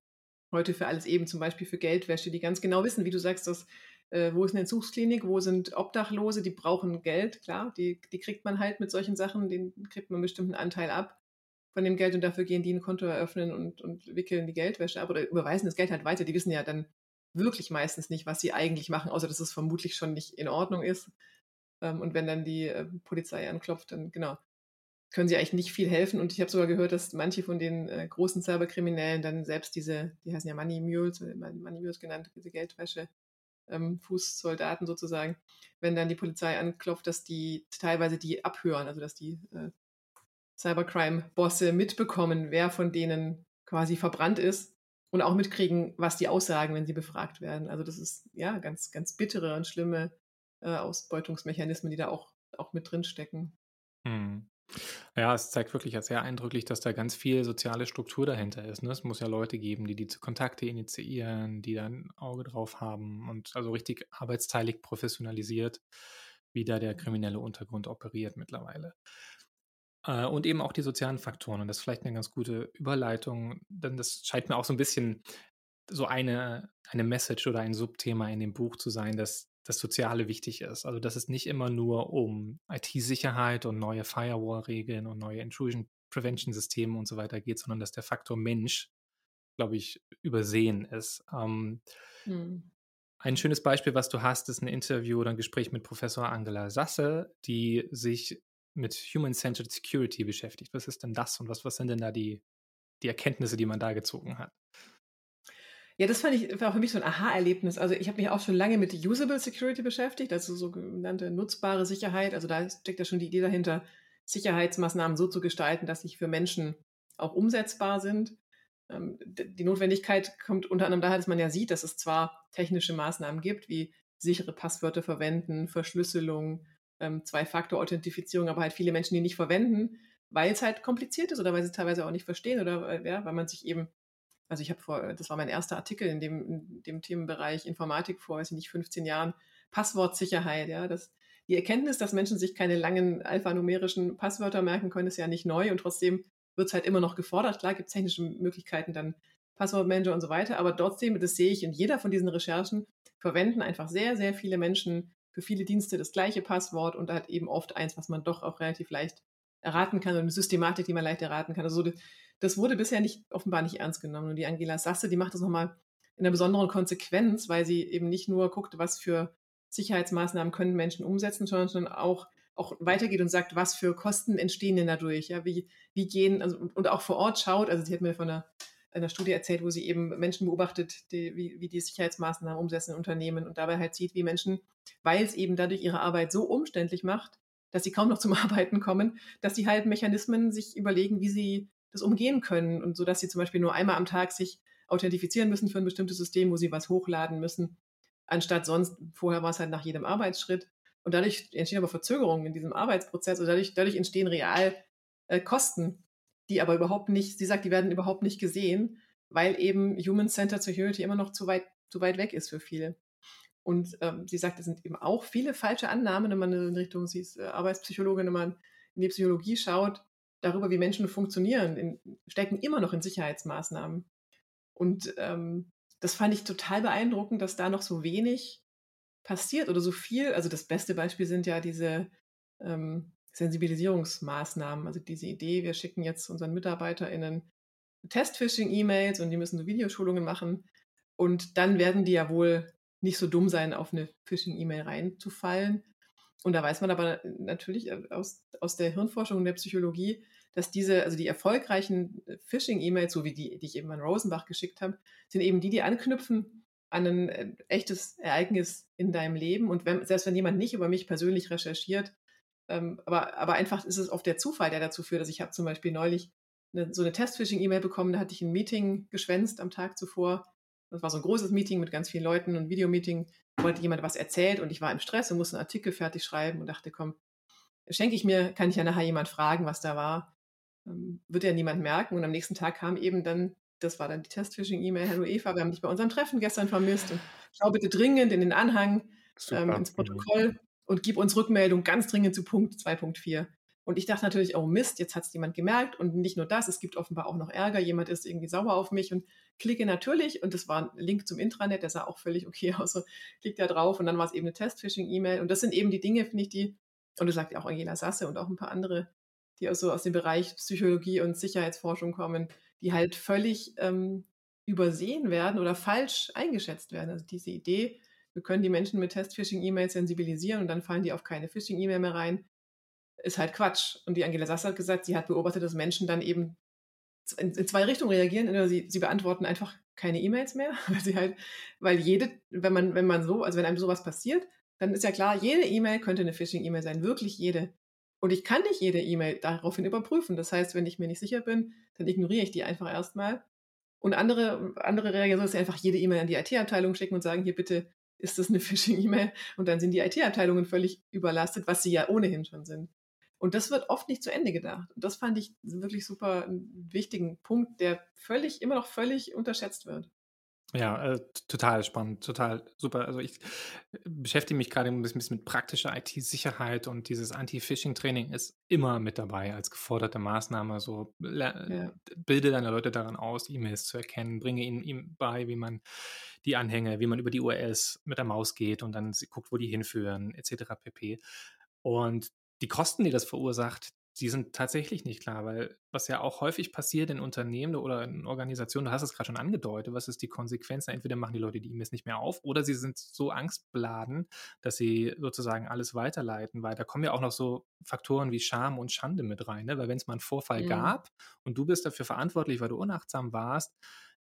heute für alles eben, zum Beispiel für Geldwäsche, die ganz genau wissen, wie du sagst, dass, äh, wo ist eine Entzugsklinik, wo sind Obdachlose, die brauchen Geld, klar, die, die kriegt man halt mit solchen Sachen, den kriegt man einen bestimmten Anteil ab von dem Geld und dafür gehen die ein Konto eröffnen und, und wickeln die Geldwäsche ab oder überweisen das Geld halt weiter. Die wissen ja dann wirklich meistens nicht, was sie eigentlich machen, außer dass es vermutlich schon nicht in Ordnung ist. Ähm, und wenn dann die äh, Polizei anklopft, dann genau, können sie eigentlich nicht viel helfen. Und ich habe sogar gehört, dass manche von den äh, großen Cyberkriminellen dann selbst diese, die heißen ja Money Mules, äh, Money Mules genannt, diese Geldwäsche, ähm, Fußsoldaten sozusagen, wenn dann die Polizei anklopft, dass die teilweise die abhören, also dass die äh, Cybercrime-Bosse mitbekommen, wer von denen quasi verbrannt ist und auch mitkriegen, was die aussagen, wenn sie befragt werden. Also das ist ja ganz, ganz bittere und schlimme äh, Ausbeutungsmechanismen, die da auch, auch mit drin stecken. Hm. Ja, es zeigt wirklich sehr eindrücklich, dass da ganz viel soziale Struktur dahinter ist. Ne? Es muss ja Leute geben, die diese Kontakte initiieren, die da ein Auge drauf haben und also richtig arbeitsteilig professionalisiert, wie da der kriminelle Untergrund operiert mittlerweile. Äh, und eben auch die sozialen Faktoren. Und das ist vielleicht eine ganz gute Überleitung, denn das scheint mir auch so ein bisschen so eine, eine Message oder ein Subthema in dem Buch zu sein, dass das Soziale wichtig ist. Also dass es nicht immer nur um IT-Sicherheit und neue Firewall-Regeln und neue Intrusion Prevention-Systeme und so weiter geht, sondern dass der Faktor Mensch, glaube ich, übersehen ist. Ähm, Hm. ein schönes Beispiel, was du hast, ist ein Interview oder ein Gespräch mit Professor Angela Sasse, die sich mit Human-Centered Security beschäftigt. Was ist denn das und was, was sind denn da die, die Erkenntnisse, die man da gezogen hat? Ja, das fand ich, war für mich so ein Aha-Erlebnis. Also ich habe mich auch schon lange mit Usable Security beschäftigt, also sogenannte nutzbare Sicherheit. Also da steckt ja schon die Idee dahinter, Sicherheitsmaßnahmen so zu gestalten, dass sie für Menschen auch umsetzbar sind. Ähm, Die Notwendigkeit kommt unter anderem daher, dass man ja sieht, dass es zwar technische Maßnahmen gibt, wie sichere Passwörter verwenden, Verschlüsselung, ähm, Zwei-Faktor-Authentifizierung, aber halt viele Menschen, die nicht verwenden, weil es halt kompliziert ist oder weil sie es teilweise auch nicht verstehen oder weil- ja, weil man sich eben also ich habe vor, das war mein erster Artikel in dem, in dem Themenbereich Informatik vor, weiß ich nicht, 15 Jahren, Passwortsicherheit, ja, das, die Erkenntnis, dass Menschen sich keine langen alphanumerischen Passwörter merken können, ist ja nicht neu und trotzdem wird es halt immer noch gefordert. Klar gibt es technische Möglichkeiten, dann Passwortmanager und so weiter, aber trotzdem, das sehe ich in jeder von diesen Recherchen, verwenden einfach sehr, sehr viele Menschen für viele Dienste das gleiche Passwort und halt eben oft eins, was man doch auch relativ leicht erraten kann und eine Systematik, die man leicht erraten kann. Also so, das wurde bisher nicht, offenbar nicht ernst genommen. Und die Angela Sasse, die macht das nochmal in einer besonderen Konsequenz, weil sie eben nicht nur guckt, was für Sicherheitsmaßnahmen können Menschen umsetzen, sondern, sondern auch, auch weitergeht und sagt, was für Kosten entstehen denn dadurch, ja, wie, wie gehen, also, und auch vor Ort schaut, also sie hat mir von einer, einer Studie erzählt, wo sie eben Menschen beobachtet, die, wie, wie die Sicherheitsmaßnahmen umsetzen in Unternehmen und dabei halt sieht, wie Menschen, weil es eben dadurch ihre Arbeit so umständlich macht, dass sie kaum noch zum Arbeiten kommen, dass sie halt Mechanismen sich überlegen, wie sie das umgehen können und so, dass sie zum Beispiel nur einmal am Tag sich authentifizieren müssen für ein bestimmtes System, wo sie was hochladen müssen, anstatt sonst, vorher war es halt nach jedem Arbeitsschritt. Und dadurch entstehen aber Verzögerungen in diesem Arbeitsprozess und dadurch, dadurch entstehen real äh, Kosten, die aber überhaupt nicht, sie sagt, die werden überhaupt nicht gesehen, weil eben Human-Centered Security immer noch zu weit, zu weit weg ist für viele. Und ähm, sie sagt, es sind eben auch viele falsche Annahmen, wenn man in Richtung, sie ist äh, Arbeitspsychologin, wenn man in die Psychologie schaut, darüber, wie Menschen funktionieren, in, stecken immer noch in Sicherheitsmaßnahmen. Und ähm, das fand ich total beeindruckend, dass da noch so wenig passiert oder so viel. Also das beste Beispiel sind ja diese ähm, Sensibilisierungsmaßnahmen. Also diese Idee, wir schicken jetzt unseren MitarbeiterInnen Test-Phishing-E-Mails und die müssen so Videoschulungen machen. Und dann werden die ja wohl nicht so dumm sein, auf eine Phishing-E-Mail reinzufallen. Und da weiß man aber natürlich aus, aus der Hirnforschung und der Psychologie, dass diese, also die erfolgreichen Phishing-E-Mails, so wie die, die ich eben an Rosenbach geschickt habe, sind eben die, die anknüpfen an ein äh, echtes Ereignis in deinem Leben. Und wenn, selbst wenn jemand nicht über mich persönlich recherchiert, ähm, aber, aber einfach ist es oft der Zufall, der dazu führt. Also ich habe zum Beispiel neulich eine, so eine Test-Phishing-E-Mail bekommen, da hatte ich ein Meeting geschwänzt am Tag zuvor. Das war so ein großes Meeting mit ganz vielen Leuten, ein Videomeeting, wollte jemand was erzählt und ich war im Stress und musste einen Artikel fertig schreiben und dachte, komm, schenke ich mir, kann ich ja nachher jemand fragen, was da war. Ähm, wird ja niemand merken. Und am nächsten Tag kam eben dann, das war dann die Test-Phishing-E-Mail, Hallo Eva, wir haben dich bei unserem Treffen gestern vermisst und schau bitte dringend in den Anhang ähm, ins mhm. Protokoll und gib uns Rückmeldung ganz dringend zu Punkt 2.4. Und ich dachte natürlich, oh Mist, jetzt hat es jemand gemerkt. Und nicht nur das, es gibt offenbar auch noch Ärger. Jemand ist irgendwie sauer auf mich und klicke natürlich. Und das war ein Link zum Intranet, der sah auch völlig okay aus. So, klick da drauf und dann war es eben eine Test-Phishing-E-Mail. Und das sind eben die Dinge, finde ich, die, und das sagt ja auch Angela Sasse und auch ein paar andere, die auch so aus dem Bereich Psychologie und Sicherheitsforschung kommen, die halt völlig ähm, übersehen werden oder falsch eingeschätzt werden. Also diese Idee, wir können die Menschen mit Test-Phishing-E-Mails sensibilisieren und dann fallen die auf keine Phishing-E-Mail mehr rein ist halt Quatsch. Und die Angela Sasser hat gesagt, sie hat beobachtet, dass Menschen dann eben in, zwei Richtungen reagieren. Sie, sie beantworten einfach keine E-Mails mehr, weil sie halt, weil jede, wenn man, wenn man so, also wenn einem sowas passiert, dann ist ja klar, jede E-Mail könnte eine Phishing-E-Mail sein, wirklich jede. Und ich kann nicht jede E-Mail daraufhin überprüfen. Das heißt, wenn ich mir nicht sicher bin, dann ignoriere ich die einfach erstmal. Und andere, andere reagieren so, dass sie einfach jede E-Mail an die IT-Abteilung schicken und sagen, hier bitte, ist das eine Phishing-E-Mail? Und dann sind die IT-Abteilungen völlig überlastet, was sie ja ohnehin schon sind. Und das wird oft nicht zu Ende gedacht. Und das fand ich wirklich super einen wichtigen Punkt, der völlig, immer noch völlig unterschätzt wird. Ja, äh, total spannend, total super. Also ich äh, beschäftige mich gerade ein bisschen mit praktischer IT-Sicherheit und dieses Anti-Phishing-Training ist immer mit dabei als geforderte Maßnahme. So ja. bilde deine Leute daran aus, E-Mails zu erkennen, bringe ihnen, ihnen bei, wie man die Anhänge, wie man über die URLs mit der Maus geht und dann guckt, wo die hinführen, etc. pp. Und die Kosten, die das verursacht, die sind tatsächlich nicht klar, weil was ja auch häufig passiert in Unternehmen oder in Organisationen, du hast es gerade schon angedeutet, was ist die Konsequenz? Entweder machen die Leute die E-Mails nicht mehr auf oder sie sind so angstbeladen, dass sie sozusagen alles weiterleiten, weil da kommen ja auch noch so Faktoren wie Scham und Schande mit rein, ne? weil wenn es mal einen Vorfall mhm. gab und du bist dafür verantwortlich, weil du unachtsam warst,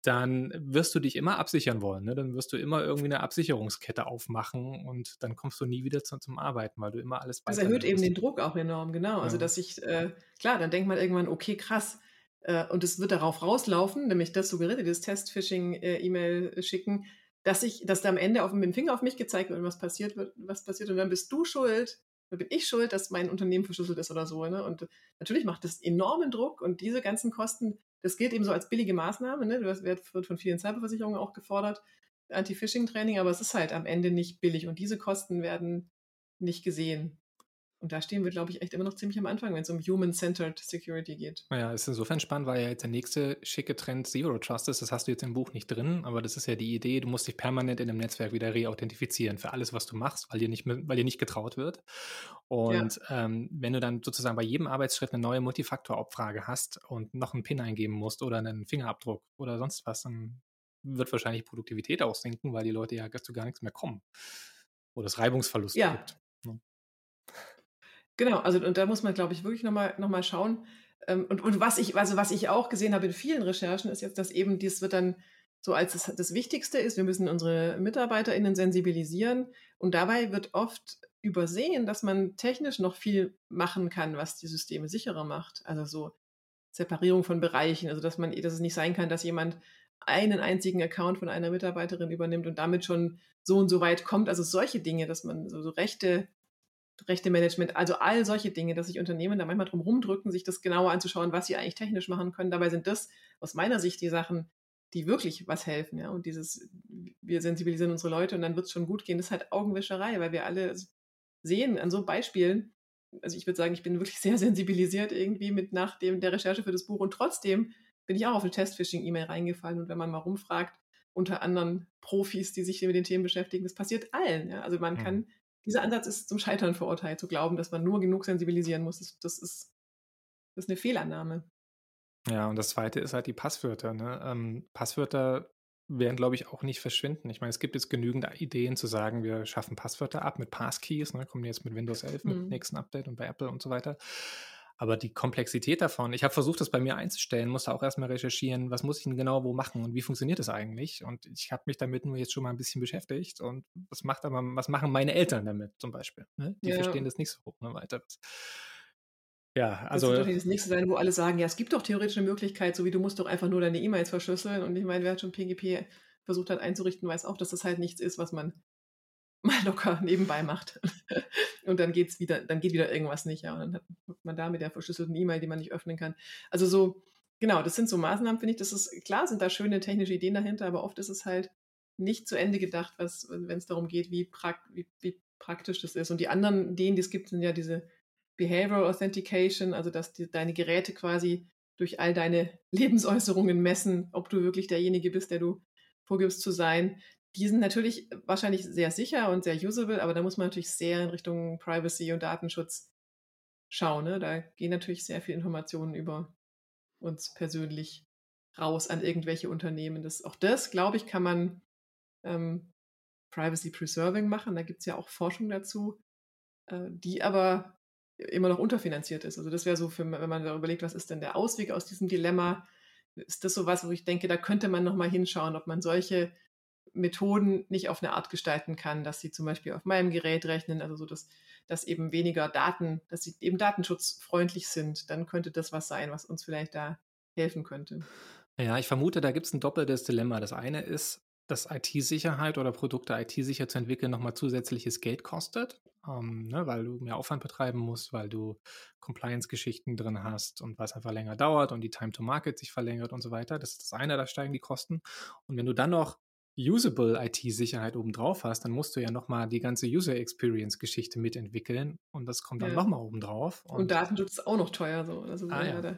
dann wirst du dich immer absichern wollen. Ne? Dann wirst du immer irgendwie eine Absicherungskette aufmachen und dann kommst du nie wieder zu, zum Arbeiten, weil du immer alles Das erhöht eben den Druck auch enorm, genau. Also, ja. Also, dass ich, äh, klar, dann denkt man irgendwann, okay, krass. Äh, und es wird darauf rauslaufen, nämlich das suggeriert, dieses Test-Phishing-E-Mail schicken, dass ich, dass da am Ende auf, mit dem Finger auf mich gezeigt wird, was passiert wird, was passiert und dann bist du schuld, dann bin ich schuld, dass mein Unternehmen verschlüsselt ist oder so. Ne? Und natürlich macht das enormen Druck und diese ganzen Kosten das gilt eben so als billige Maßnahme. Ne? Das wird von vielen Cyberversicherungen auch gefordert, Anti-Phishing-Training, aber es ist halt am Ende nicht billig und diese Kosten werden nicht gesehen. Und da stehen wir, glaube ich, echt immer noch ziemlich am Anfang, wenn es um Human-Centered Security geht. Ja, ist insofern spannend, weil ja jetzt der nächste schicke Trend Zero Trust ist. Das hast du jetzt im Buch nicht drin, aber das ist ja die Idee, du musst dich permanent in dem Netzwerk wieder reauthentifizieren für alles, was du machst, weil dir nicht, weil dir nicht getraut wird. Und ja. ähm, wenn du dann sozusagen bei jedem Arbeitsschritt eine neue Multifaktor-Abfrage hast und noch einen PIN eingeben musst oder einen Fingerabdruck oder sonst was, dann wird wahrscheinlich Produktivität auch sinken, weil die Leute ja zu gar nichts mehr kommen. Oder es Reibungsverluste ja. gibt. Ne? Genau, also und da muss man, glaube ich, wirklich nochmal noch mal schauen. Ähm, und, und was ich, also was ich auch gesehen habe in vielen Recherchen, ist jetzt, dass eben dies wird dann so als das, das Wichtigste ist, wir müssen unsere MitarbeiterInnen sensibilisieren. Und dabei wird oft übersehen, dass man technisch noch viel machen kann, was die Systeme sicherer macht. Also so Separierung von Bereichen, also dass man, dass es nicht sein kann, dass jemand einen einzigen Account von einer Mitarbeiterin übernimmt und damit schon so und so weit kommt. Also solche Dinge, dass man so, so Rechte Rechte Management, also all solche Dinge, dass sich Unternehmen da manchmal drum rumdrücken, sich das genauer anzuschauen, was sie eigentlich technisch machen können. Dabei sind das aus meiner Sicht die Sachen, die wirklich was helfen. Ja? Und dieses, wir sensibilisieren unsere Leute und dann wird es schon gut gehen, das ist halt Augenwischerei, weil wir alle sehen an so Beispielen, also ich würde sagen, ich bin wirklich sehr sensibilisiert irgendwie mit nach dem, der Recherche für das Buch und trotzdem bin ich auch auf eine Test-Phishing-E-Mail reingefallen und wenn man mal rumfragt, unter anderen Profis, die sich mit den Themen beschäftigen, das passiert allen. Ja? Also man mhm. kann dieser Ansatz ist zum Scheitern verurteilt, zu glauben, dass man nur genug sensibilisieren muss. Das, das, ist, das ist eine Fehlannahme. Ja, und das zweite ist halt die Passwörter. Ne? Ähm, Passwörter werden, glaube ich, auch nicht verschwinden. Ich meine, es gibt jetzt genügend Ideen zu sagen, wir schaffen Passwörter ab mit Passkeys, ne? kommen jetzt mit Windows 11, mit dem mhm. nächsten Update und bei Apple und so weiter. Aber die Komplexität davon, ich habe versucht, das bei mir einzustellen, musste auch erstmal recherchieren, was muss ich denn genau wo machen und wie funktioniert das eigentlich? Und ich habe mich damit nur jetzt schon mal ein bisschen beschäftigt und was macht aber, was machen meine Eltern damit zum Beispiel? Ne? Die Ja. verstehen das nicht so ne, weiter. Ja, Das also wird doch nicht das nächste sein, wo alle sagen, ja, es gibt doch theoretisch eine Möglichkeit, so wie du musst doch einfach nur deine E-Mails verschlüsseln. Und ich meine, wer hat schon PGP versucht hat einzurichten, weiß auch, dass das halt nichts ist, was man mal locker nebenbei macht. und dann geht's wieder, dann geht wieder irgendwas nicht, ja. Und dann hat man da mit der verschlüsselten E-Mail, die man nicht öffnen kann. Also so, genau, das sind so Maßnahmen, finde ich, das ist, klar sind da schöne technische Ideen dahinter, aber oft ist es halt nicht zu Ende gedacht, wenn es darum geht, wie, prak wie, wie praktisch das ist. Und die anderen Ideen, die es gibt, sind ja diese Behavioral Authentication, also dass die, deine Geräte quasi durch all deine Lebensäußerungen messen, ob du wirklich derjenige bist, der du vorgibst zu sein. Die sind natürlich wahrscheinlich sehr sicher und sehr usable, aber da muss man natürlich sehr in Richtung Privacy und Datenschutz schauen. Ne? Da gehen natürlich sehr viele Informationen über uns persönlich raus an irgendwelche Unternehmen. Das, auch das, glaube ich, kann man ähm, Privacy Preserving machen. Da gibt es ja auch Forschung dazu, äh, die aber immer noch unterfinanziert ist. Also das wäre so, für, wenn man da überlegt, was ist denn der Ausweg aus diesem Dilemma, ist das so was, wo ich denke, da könnte man nochmal hinschauen, ob man solche Methoden nicht auf eine Art gestalten kann, dass sie zum Beispiel auf meinem Gerät rechnen, also so, dass, dass eben weniger Daten, dass sie eben datenschutzfreundlich sind, dann könnte das was sein, was uns vielleicht da helfen könnte. Ja, ich vermute, da gibt es ein doppeltes Dilemma. Das eine ist, dass IT-Sicherheit oder Produkte IT-sicher zu entwickeln nochmal zusätzliches Geld kostet, ähm, ne, weil du mehr Aufwand betreiben musst, weil du Compliance-Geschichten drin hast und was einfach länger dauert und die Time to Market sich verlängert und so weiter. Das ist das eine, da steigen die Kosten. Und wenn du dann noch usable IT-Sicherheit obendrauf hast, dann musst du ja nochmal die ganze User Experience-Geschichte mitentwickeln und das kommt dann Ja. nochmal obendrauf. Und, Datenschutz ist auch noch teuer. So. Also, Ah, ja.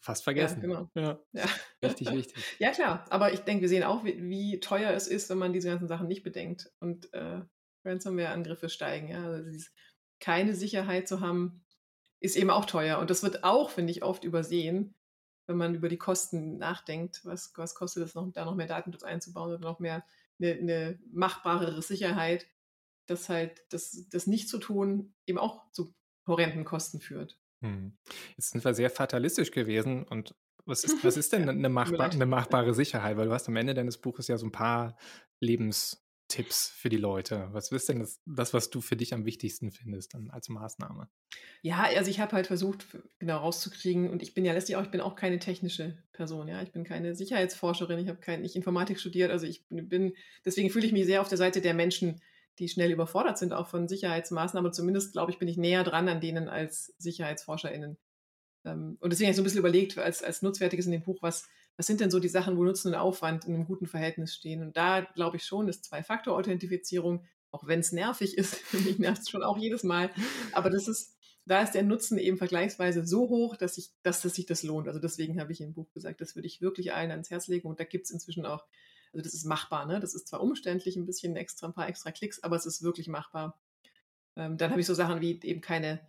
fast vergessen. genau. Ja, ja. richtig wichtig. Ja, klar. Aber ich denke, wir sehen auch, wie, wie teuer es ist, wenn man diese ganzen Sachen nicht bedenkt. Und äh, Ransomware-Angriffe steigen. Ja? Also dieses, keine Sicherheit zu haben, ist eben auch teuer. Und das wird auch, finde ich, oft übersehen, wenn man über die Kosten nachdenkt. Was, was kostet es noch, da noch mehr Datenschutz einzubauen oder noch mehr eine, eine machbarere Sicherheit, dass halt das, das nicht zu tun eben auch zu horrenden Kosten führt. Hm. Jetzt sind wir sehr fatalistisch gewesen und was ist, was ist denn eine, machbar, eine machbare Sicherheit? Weil du hast am Ende deines Buches ja so ein paar Lebenstipps für die Leute. Was ist denn das, das was du für dich am wichtigsten findest dann als Maßnahme? Ja, also ich habe halt versucht, genau rauszukriegen, und ich bin ja letztlich auch, ich bin auch keine technische Person, ja. Ich bin keine Sicherheitsforscherin, ich habe kein, nicht Informatik studiert, also ich bin, deswegen fühle ich mich sehr auf der Seite der Menschen, die schnell überfordert sind, auch von Sicherheitsmaßnahmen. Zumindest, glaube ich, bin ich näher dran an denen als SicherheitsforscherInnen. Ähm, Und deswegen habe ich so ein bisschen überlegt, als, als Nutzwertiges in dem Buch, was, was sind denn so die Sachen, wo Nutzen und Aufwand in einem guten Verhältnis stehen? Und da glaube ich schon, ist Zwei-Faktor-Authentifizierung, auch wenn es nervig ist, mich nervt es schon auch jedes Mal, aber das ist, da ist der Nutzen eben vergleichsweise so hoch, dass, ich, dass, dass sich das lohnt. Also deswegen habe ich im Buch gesagt, das würde ich wirklich allen ans Herz legen. Und da gibt es inzwischen auch, also das ist machbar, ne? Das ist zwar umständlich, ein bisschen extra, ein paar extra Klicks, aber es ist wirklich machbar. Ähm, dann habe ich so Sachen wie eben keine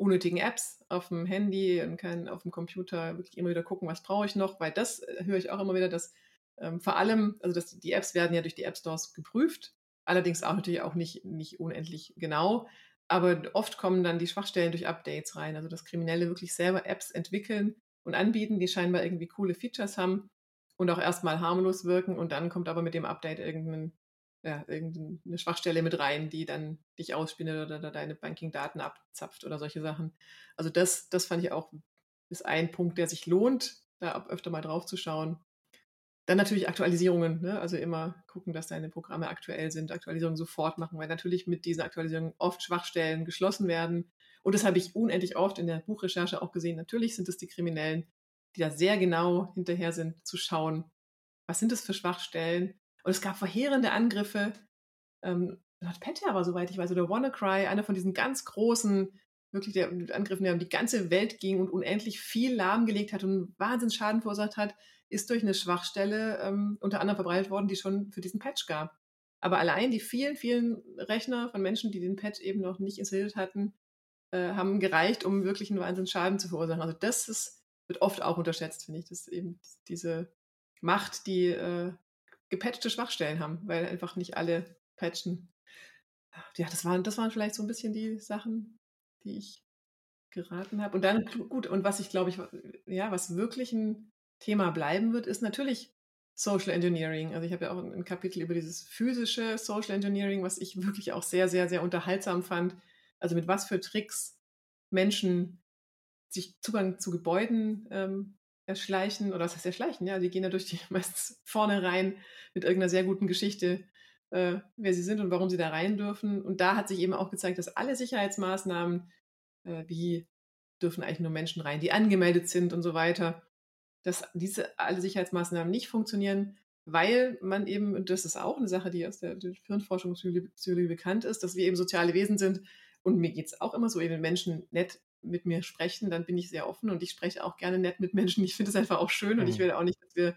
unnötigen Apps auf dem Handy und kein, auf dem Computer wirklich immer wieder gucken, was brauche ich noch, weil das äh, höre ich auch immer wieder, dass ähm, vor allem, also dass die Apps werden ja durch die App Stores geprüft, allerdings auch natürlich auch nicht, nicht unendlich genau, aber oft kommen dann die Schwachstellen durch Updates rein, also dass Kriminelle wirklich selber Apps entwickeln und anbieten, die scheinbar irgendwie coole Features haben und auch erstmal harmlos wirken und dann kommt aber mit dem Update irgendein ja, irgendeine Schwachstelle mit rein, die dann dich ausspinnet oder, deine Banking-Daten abzapft oder solche Sachen. Also das, das fand ich auch ist ein Punkt, der sich lohnt, da öfter mal drauf zu schauen. Dann natürlich Aktualisierungen, ne? also immer gucken, dass deine Programme aktuell sind, Aktualisierungen sofort machen, weil natürlich mit diesen Aktualisierungen oft Schwachstellen geschlossen werden. Und das habe ich unendlich oft in der Buchrecherche auch gesehen. Natürlich sind es die Kriminellen, die da sehr genau hinterher sind, zu schauen, was sind das für Schwachstellen, und es gab verheerende Angriffe. Ähm, NotPetya war, soweit ich weiß, oder WannaCry, einer von diesen ganz großen, wirklich der Angriffen, der um die ganze Welt ging und unendlich viel lahmgelegt hat und Wahnsinnsschaden verursacht hat, ist durch eine Schwachstelle ähm, unter anderem verbreitet worden, die schon für diesen Patch gab. Aber allein die vielen, vielen Rechner von Menschen, die den Patch eben noch nicht installiert hatten, äh, haben gereicht, um wirklich einen Wahnsinnsschaden zu verursachen. Also das ist, wird oft auch unterschätzt, finde ich, dass eben diese Macht, die äh, gepatchte Schwachstellen haben, weil einfach nicht alle patchen. Ja, das waren, das waren vielleicht so ein bisschen die Sachen, die ich geraten habe. Und dann, gut, und was ich glaube ich, ja, was wirklich ein Thema bleiben wird, ist natürlich Social Engineering. Also ich habe ja auch ein Kapitel über dieses physische Social Engineering, was ich wirklich auch sehr, sehr, sehr unterhaltsam fand. Also mit was für Tricks Menschen sich Zugang zu Gebäuden ähm, erschleichen, oder was heißt erschleichen? Ja, die gehen ja durch die meistens vorne rein mit irgendeiner sehr guten Geschichte, äh, wer sie sind und warum sie da rein dürfen. Und da hat sich eben auch gezeigt, dass alle Sicherheitsmaßnahmen, äh, wie dürfen eigentlich nur Menschen rein, die angemeldet sind und so weiter, dass diese alle Sicherheitsmaßnahmen nicht funktionieren, weil man eben, und das ist auch eine Sache, die aus der, Hirnforschungspsychologie bekannt ist, dass wir eben soziale Wesen sind. Und mir geht es auch immer so, wenn Menschen nett mit mir sprechen, dann bin ich sehr offen und ich spreche auch gerne nett mit Menschen. Ich finde es einfach auch schön und ich mhm. will auch nicht, dass wir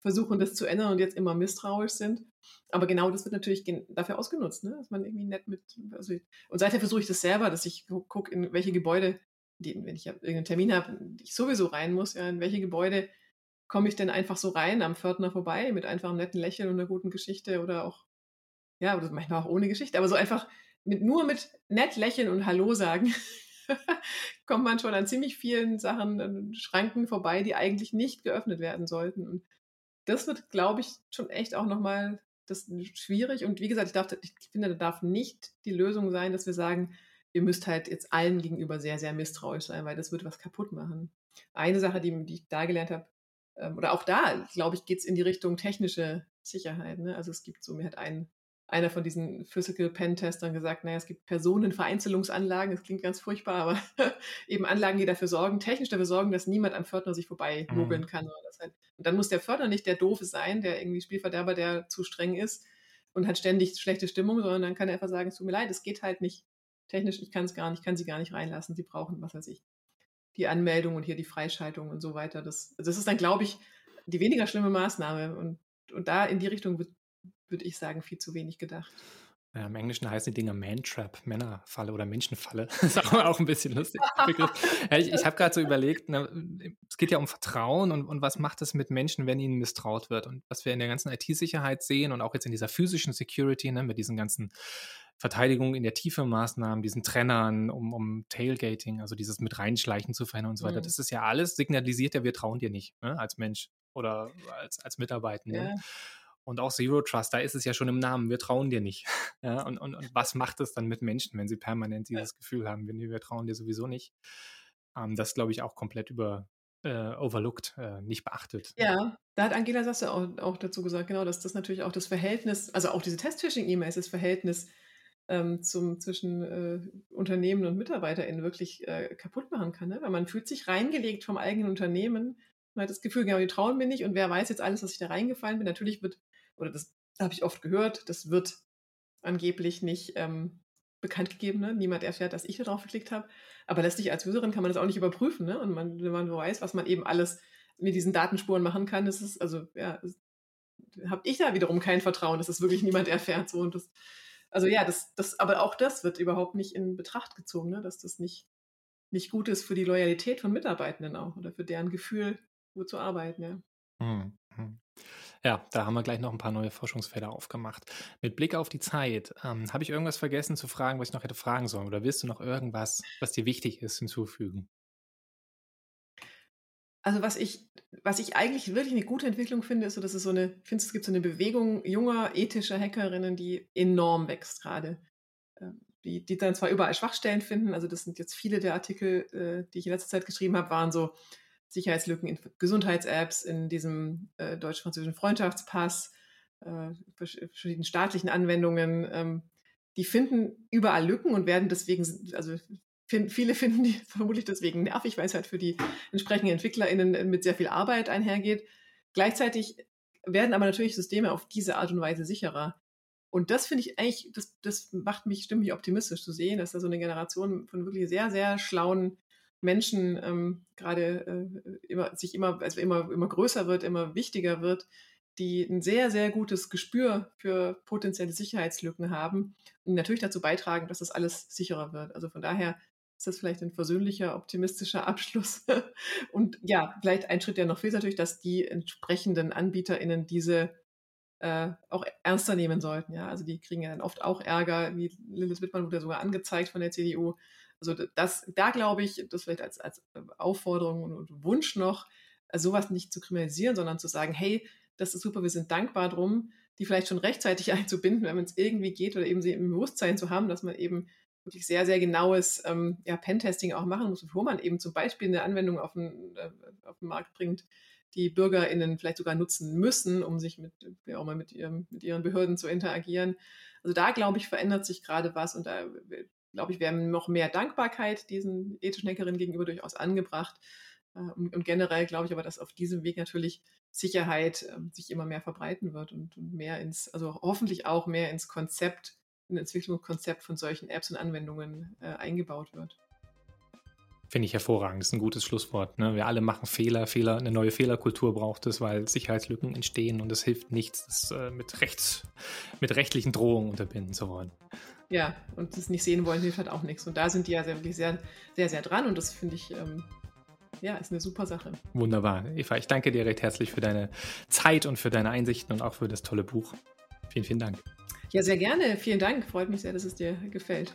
versuchen, das zu ändern und jetzt immer misstrauisch sind. Aber genau das wird natürlich dafür ausgenutzt, ne? dass man irgendwie nett mit. Also, und seither versuche ich das selber, dass ich gucke, in welche Gebäude, die, wenn ich irgendeinen Termin habe, ich sowieso rein muss, ja, in welche Gebäude komme ich denn einfach so rein am Pförtner vorbei mit einfach einem netten Lächeln und einer guten Geschichte oder auch, ja, oder manchmal auch ohne Geschichte, aber so einfach mit, nur mit nett lächeln und Hallo sagen kommt man schon an ziemlich vielen Sachen, Schranken vorbei, die eigentlich nicht geöffnet werden sollten. Und das wird, glaube ich, schon echt auch nochmal das schwierig. Und wie gesagt, ich, darf, ich finde, da darf nicht die Lösung sein, dass wir sagen, ihr müsst halt jetzt allen gegenüber sehr, sehr misstrauisch sein, weil das wird was kaputt machen. Eine Sache, die, die ich da gelernt habe, ähm, oder auch da, glaube ich, geht es in die Richtung technische Sicherheit. Ne? Also es gibt so, mir hat ein einer von diesen Physical Pen Testern gesagt, naja, es gibt Personenvereinzelungsanlagen, das klingt ganz furchtbar, aber eben Anlagen, die dafür sorgen, technisch dafür sorgen, dass niemand am Pförtner sich vorbei mhm. mogeln kann. Halt, und dann muss der Pförtner nicht der Doofe sein, der irgendwie Spielverderber, der zu streng ist und hat ständig schlechte Stimmung, sondern dann kann er einfach sagen, es tut mir leid, es geht halt nicht technisch, ich kann es gar nicht, kann sie gar nicht reinlassen, sie brauchen, was weiß ich, die Anmeldung und hier die Freischaltung und so weiter. Das, das ist dann, glaube ich, die weniger schlimme Maßnahme und, und da in die Richtung wird würde ich sagen, viel zu wenig gedacht. Ja, Im Englischen heißen die Dinge Man-Trap, Männerfalle oder Menschenfalle. Das ist auch, auch ein bisschen lustig. ich ich habe gerade so überlegt, ne, es geht ja um Vertrauen und, und was macht es mit Menschen, wenn ihnen misstraut wird? Und was wir in der ganzen IT-Sicherheit sehen und auch jetzt in dieser physischen Security, ne, mit diesen ganzen Verteidigung in der Tiefe Maßnahmen, diesen Trennern, um, um Tailgating, also dieses mit reinschleichen zu verhindern und so weiter, mhm. das ist ja alles signalisiert ja, wir trauen dir nicht ne, als Mensch oder als, als Mitarbeitende. Ja. Und auch Zero Trust, da ist es ja schon im Namen, wir trauen dir nicht. Ja, und, und, und was macht es dann mit Menschen, wenn sie permanent dieses ja. Gefühl haben, wir, wir trauen dir sowieso nicht? Ähm, das glaube ich auch komplett über äh, overlooked, äh, nicht beachtet. Ja, da hat Angela Sasse auch, auch dazu gesagt, genau, dass das natürlich auch das Verhältnis, also auch diese Test-Phishing-E-Mails, das Verhältnis ähm, zum, zwischen äh, Unternehmen und MitarbeiterInnen wirklich äh, kaputt machen kann. Ne? Weil man fühlt sich reingelegt vom eigenen Unternehmen. Man hat das Gefühl, genau, die trauen mir nicht und wer weiß jetzt alles, was ich da reingefallen bin. Natürlich wird oder das habe ich oft gehört, das wird angeblich nicht ähm, bekannt gegeben. Ne? Niemand erfährt, dass ich da drauf geklickt habe. Aber letztlich als Userin kann man das auch nicht überprüfen. Ne? Und man, wenn man weiß, was man eben alles mit diesen Datenspuren machen kann, ist, also, ja, habe ich da wiederum kein Vertrauen, dass es wirklich niemand erfährt. So. Und das, also ja, das, das, aber auch das wird überhaupt nicht in Betracht gezogen, ne? dass das nicht, nicht gut ist für die Loyalität von Mitarbeitenden auch oder für deren Gefühl, wo zu arbeiten. Ja. Mhm. Ja, da haben wir gleich noch ein paar neue Forschungsfelder aufgemacht. Mit Blick auf die Zeit, ähm, habe ich irgendwas vergessen zu fragen, was ich noch hätte fragen sollen? Oder willst du noch irgendwas, was dir wichtig ist, hinzufügen? Also was ich, was ich eigentlich wirklich eine gute Entwicklung finde, ist so, dass es so eine, ich finde, es gibt so eine Bewegung junger, ethischer Hackerinnen, die enorm wächst gerade. Ähm, die, die dann zwar überall Schwachstellen finden, also das sind jetzt viele der Artikel, äh, die ich in letzter Zeit geschrieben habe, waren so, Sicherheitslücken in Gesundheits-Apps, in diesem äh, deutsch-französischen Freundschaftspass, äh, verschiedenen staatlichen Anwendungen. Ähm, die finden überall Lücken und werden deswegen, also find, viele finden die vermutlich deswegen nervig, weil es halt für die entsprechenden EntwicklerInnen mit sehr viel Arbeit einhergeht. Gleichzeitig werden aber natürlich Systeme auf diese Art und Weise sicherer. Und das finde ich eigentlich, das, das macht mich, stimmt mich optimistisch zu sehen, dass da so eine Generation von wirklich sehr, sehr schlauen Menschen ähm, gerade äh, immer, sich immer, also immer, immer größer wird, immer wichtiger wird, die ein sehr, sehr gutes Gespür für potenzielle Sicherheitslücken haben und natürlich dazu beitragen, dass das alles sicherer wird. Also von daher ist das vielleicht ein versöhnlicher, optimistischer Abschluss. und ja, vielleicht ein Schritt, der noch fehlt, natürlich, dass die entsprechenden AnbieterInnen diese äh, auch ernster nehmen sollten. Ja, also die kriegen ja dann oft auch Ärger, wie Lilith Wittmann wurde ja sogar angezeigt von der CDU, Also das, da glaube ich, das vielleicht als, als Aufforderung und Wunsch noch, also sowas nicht zu kriminalisieren, sondern zu sagen, hey, das ist super, wir sind dankbar drum, die vielleicht schon rechtzeitig einzubinden, wenn es irgendwie geht oder eben sie im Bewusstsein zu haben, dass man eben wirklich sehr, sehr genaues ähm, ja, Pentesting auch machen muss, bevor man eben zum Beispiel eine Anwendung auf den, äh, auf den Markt bringt, die BürgerInnen vielleicht sogar nutzen müssen, um sich mit, ja, auch mal mit, ihrem, mit ihren Behörden zu interagieren. Also da, glaube ich, verändert sich gerade was und da, glaube ich, wäre noch mehr Dankbarkeit diesen ethischen Hackerinnen gegenüber durchaus angebracht. Äh, und, und, generell glaube ich aber, dass auf diesem Weg natürlich Sicherheit äh, sich immer mehr verbreiten wird und, und, mehr ins, also hoffentlich auch mehr ins Konzept, ein Entwicklungskonzept von solchen Apps und Anwendungen äh, eingebaut wird. Finde ich hervorragend, das ist ein gutes Schlusswort. Ne? Wir alle machen Fehler, Fehler, eine neue Fehlerkultur braucht es, weil Sicherheitslücken entstehen und es hilft nichts, das äh, mit, Rechts, mit rechtlichen Drohungen unterbinden zu wollen. Ja, und das nicht sehen wollen hilft halt auch nichts. Und da sind die ja sehr, wirklich sehr, sehr, sehr dran und das finde ich, ähm, ja, ist eine super Sache. Wunderbar. Eva, ich danke dir recht herzlich für deine Zeit und für deine Einsichten und auch für das tolle Buch. Vielen, vielen Dank. Ja, sehr gerne. Vielen Dank. Freut mich sehr, dass es dir gefällt.